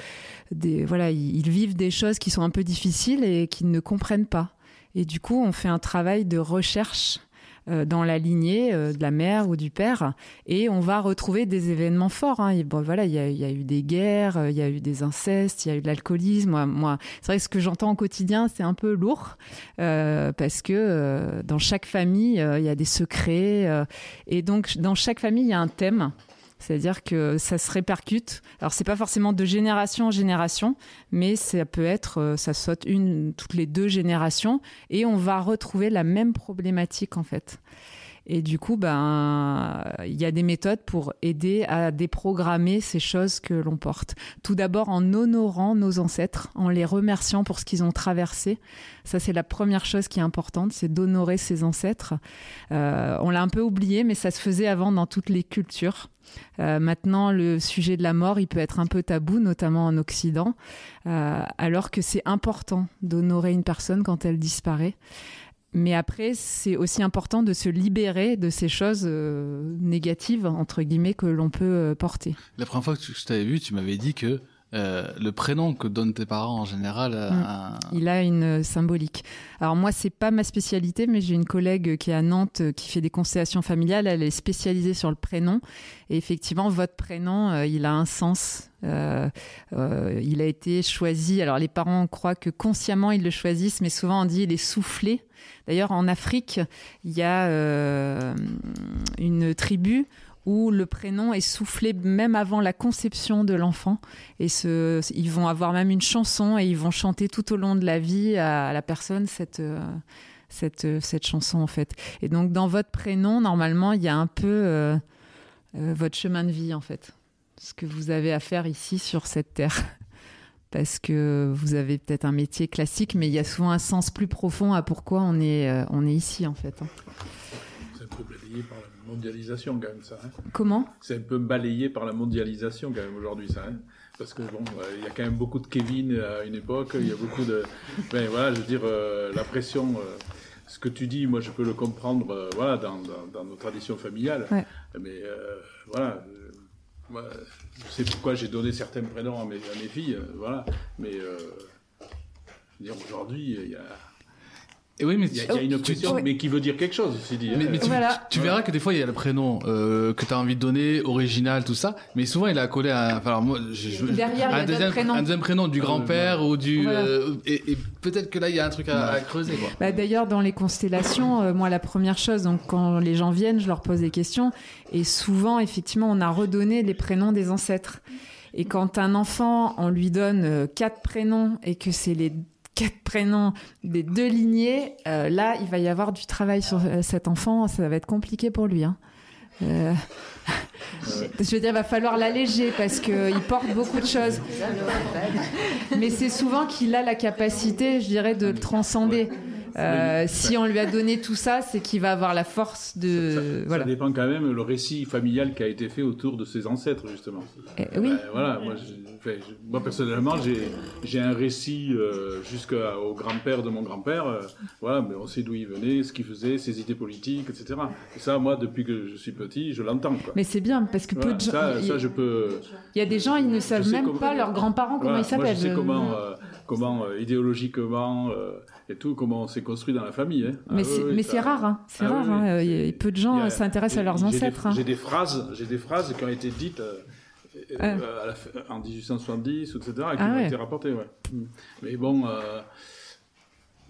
des voilà, ils, vivent des choses qui sont un peu difficiles et qu'ils ne comprennent pas. Et du coup, on fait un travail de recherche dans la lignée euh, de la mère ou du père, et on va retrouver des événements forts. Hein. Bon, voilà, il y, a- y a eu des guerres, euh, il y a eu des incestes, il y a eu de l'alcoolisme. Moi, c'est vrai que ce que j'entends au quotidien, c'est un peu lourd euh, parce que euh, dans chaque famille, euh, il y a des secrets, euh, et donc dans chaque famille, il y a un thème. C'est-à-dire que ça se répercute. Alors c'est pas forcément de génération en génération, mais ça peut être, euh, ça saute une toutes les deux générations, et on va retrouver la même problématique en fait. Et du coup, ben, il y a des méthodes pour aider à déprogrammer ces choses que l'on porte. Tout d'abord en honorant nos ancêtres, en les remerciant pour ce qu'ils ont traversé. Ça, c'est la première chose qui est importante, c'est d'honorer ses ancêtres. Euh, on l'a un peu oublié, mais ça se faisait avant dans toutes les cultures. Euh, maintenant, le sujet de la mort, il peut être un peu tabou, notamment en Occident, euh, alors que c'est important d'honorer une personne quand elle disparaît. Mais après, c'est aussi important de se libérer de ces choses euh, négatives, entre guillemets, que l'on peut euh, porter. La première fois que je t'avais vu, tu m'avais dit que euh, le prénom que donnent tes parents en général Mm. un- Il a une euh, symbolique. Alors moi, c'est pas ma spécialité, mais j'ai une collègue qui est à Nantes euh, qui fait des constellations familiales. Elle est spécialisée sur le prénom. Et effectivement, votre prénom, il a un sens. Il a été choisi. Alors les parents croient que consciemment ils le choisissent, mais souvent on dit il est soufflé. D'ailleurs, en Afrique, il y a une tribu où le prénom est soufflé même avant la conception de l'enfant. Et ils vont avoir même une chanson et ils vont chanter tout au long de la vie à, la personne cette, euh, cette, euh, cette chanson, en fait. Et donc, dans votre prénom, normalement, il y a un peu euh, votre chemin de vie, en fait. Ce que vous avez à faire ici sur cette terre. Parce que vous avez peut-être un métier classique, mais il y a souvent un sens plus profond à pourquoi on est, on est ici, en fait. hein. Mondialisation quand même ça. hein. Comment? C'est un peu balayé par la mondialisation quand même aujourd'hui ça. hein. Parce que bon, euh, il y a quand même beaucoup de Kevin à une époque, il y a beaucoup de... Ben voilà, je veux dire, euh, la pression... euh, ce que tu dis, moi je peux le comprendre voilà, dans, dans- dans nos traditions familiales. Ouais. Mais voilà, moi, je sais pourquoi j'ai donné certains prénoms à mes, à mes filles, voilà. Mais je veux dire, aujourd'hui, il y a... Et oui, mais il y a, y a une tu- pression, tu- mais qui veut dire quelque chose, ceci dit. Mais, hein. mais tu, tu verras que des fois il y a le prénom euh, que tu as envie de donner, original, tout ça, mais souvent il est accolé à. Enfin, alors moi, je, je- Derrière, il y a un deuxième, prénoms. un deuxième prénom du grand-père ou du. Voilà. euh, et et peut-être que là il y a un truc à, à creuser, quoi. Bah, D'ailleurs, dans les constellations, euh, moi, la première chose, donc quand les gens viennent, je leur pose des questions, et souvent, effectivement, on a redonné les prénoms des ancêtres. Et quand un enfant, on lui donne euh, quatre prénoms et que c'est les quatre prénoms des deux lignées, euh, là, il va y avoir du travail sur euh, cet enfant. Ça va être compliqué pour lui. hein. Euh, Je veux dire, il va falloir l'alléger parce qu'il porte beaucoup de choses. Mais c'est souvent qu'il a la capacité, je dirais, de le transcender. Euh, si on lui a donné tout ça, c'est qu'il va avoir la force de. Ça voilà. dépend quand même le récit familial qui a été fait autour de ses ancêtres, justement. Eh, oui. Ben, voilà, moi, je- personnellement, j'ai un récit euh, jusqu'au grand-père de mon grand-père. euh, voilà, mais on sait d'où il venait, ce qu'il faisait, ses idées politiques, etc. Et ça, moi, depuis que je suis petit, je l'entends. Mais c'est bien parce que peu de gens. ça, il- ça, je peux. Il y a des gens, ils ne savent même comment- pas leurs grands-parents comment ils s'appellent. Je sais comment, euh, comment euh, idéologiquement euh, et tout, comment on s'est construit dans la famille. hein. Mais c'est oui, ça- c'est rare, hein. c'est Ah, rare. oui. hein. Il y a- peu de gens a- s'intéressent à leurs ancêtres. hein. J'ai des phrases, j'ai des phrases qui ont été dites euh, euh, la en 1870, etc., qui Ah ont ouais. été rapportées. Ouais. Mm. Mais bon, euh,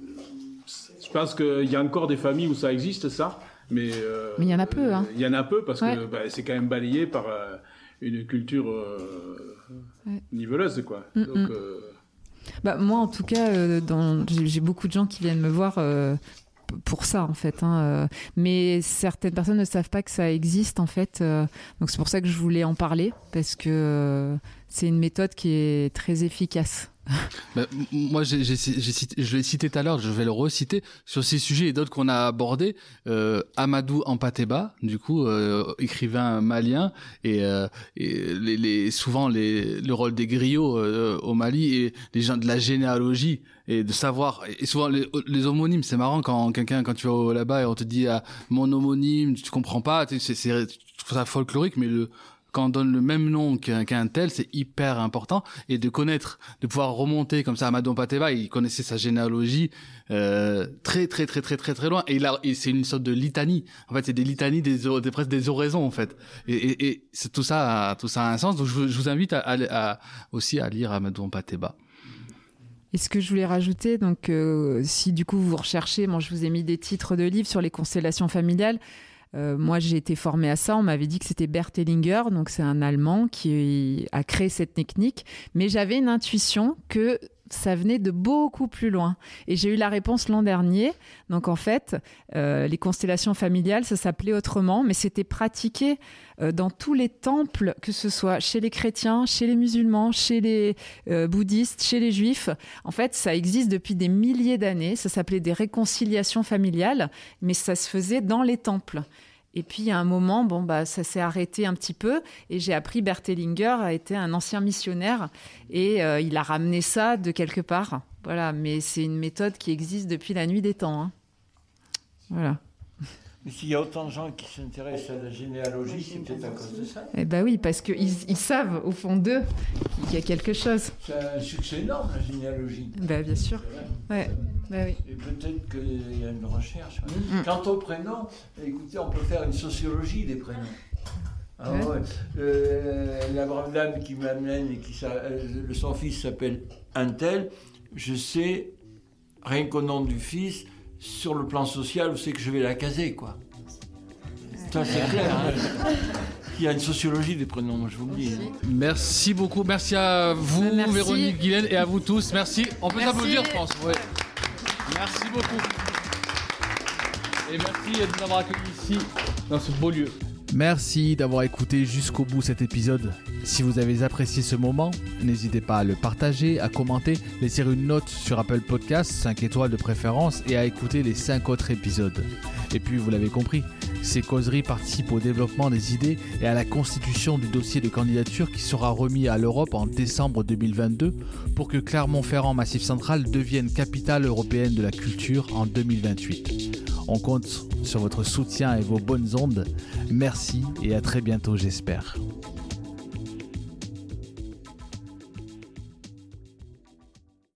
je pense qu'il y a encore des familles où ça existe, ça. Mais Mais il y en a peu, hein. Il y en a peu parce Ouais. que bah, c'est quand même balayé par une culture niveleuse, quoi. Mm, mm. Bah, moi, en tout cas, euh, j'ai beaucoup de gens qui viennent me voir euh, pour ça, en fait. hein, euh, mais certaines personnes ne savent pas que ça existe, en fait. donc, c'est pour ça que je voulais en parler, parce que c'est une méthode qui est très efficace. Bah, moi, j'ai, j'ai- j'ai je l'ai cité tout à l'heure, je vais le reciter sur ces sujets et d'autres qu'on a abordés. Euh, Amadou Ampateba, du coup, euh, écrivain malien, et, euh, et les, les- souvent les, le rôle des griots euh, au Mali et les gens de la généalogie et de savoir. Et souvent les, les homonymes, c'est marrant quand quelqu'un, quand tu vas là-bas et on te dit ah, mon homonyme, tu comprends pas, c'est, c'est, ça folklorique, mais le quand on donne le même nom qu'un tel, c'est hyper important. Et de connaître, de pouvoir remonter comme ça à Madon Pateva, il connaissait sa généalogie euh, très très très très très très loin. Et, et c'est une sorte de litanie. En fait, c'est des litanies, des, des presque des oraisons en fait. Et, c'est tout ça, tout ça a un sens. Donc je, vous- invite à, à- à- aussi à lire Pateba. Et ce que je voulais rajouter, donc euh, si du coup vous recherchez, moi je vous ai mis des titres de livres sur les constellations familiales. Euh, moi j'ai été formée à ça, on m'avait dit que c'était Bert Hellinger, donc c'est un Allemand qui a créé cette technique, mais j'avais une intuition que ça venait de beaucoup plus loin. Et j'ai eu la réponse l'an dernier. Donc en fait, euh, les constellations familiales, ça s'appelait autrement, mais c'était pratiqué euh, dans tous les temples, que ce soit chez les chrétiens, chez les musulmans, chez les euh, bouddhistes, chez les juifs. En fait, ça existe depuis des milliers d'années. Ça s'appelait des réconciliations familiales, mais ça se faisait dans les temples. Et puis, à un moment, bon, bah, ça s'est arrêté un petit peu. Et j'ai appris Bert Hellinger a été un ancien missionnaire et euh, il a ramené ça de quelque part. Voilà, mais c'est une méthode qui existe depuis la nuit des temps. hein. Voilà. Mais s'il y a autant de gens qui s'intéressent à la généalogie, c'est peut-être à cause de ça. Eh ben oui, parce qu'ils ils savent au fond d'eux qu'il y a quelque chose. C'est un succès énorme, la généalogie. Ben, bien sûr. Ouais. Ben oui. Et peut-être qu'il y a une recherche. Mm. Quant au prénom, écoutez, on peut faire une sociologie des prénoms. Ah Ouais. ouais. Euh, la grande dame qui m'amène et qui euh, le son fils s'appelle Untel, je sais, rien qu'au nom du fils, sur le plan social, où c'est que je vais la caser, quoi. Ça, c'est clair. hein. Il y a une sociologie des prénoms, moi, je vous le dis. Merci beaucoup, merci à vous, Merci. Véronique Guilaine, et à vous tous. Merci. On peut s'applaudir, je pense. Ouais. Merci beaucoup. Et merci de nous avoir accueillis ici, dans ce beau lieu. Merci d'avoir écouté jusqu'au bout cet épisode. Si vous avez apprécié ce moment, n'hésitez pas à le partager, à commenter, laisser une note sur Apple Podcasts, 5 étoiles de préférence, et à écouter les 5 autres épisodes. Et puis, vous l'avez compris, Ces causeries participent au développement des idées et à la constitution du dossier de candidature qui sera remis à l'Europe en décembre 2022 pour que Clermont-Ferrand Massif Central devienne capitale européenne de la culture en 2028. On compte sur votre soutien et vos bonnes ondes. Merci et à très bientôt j'espère.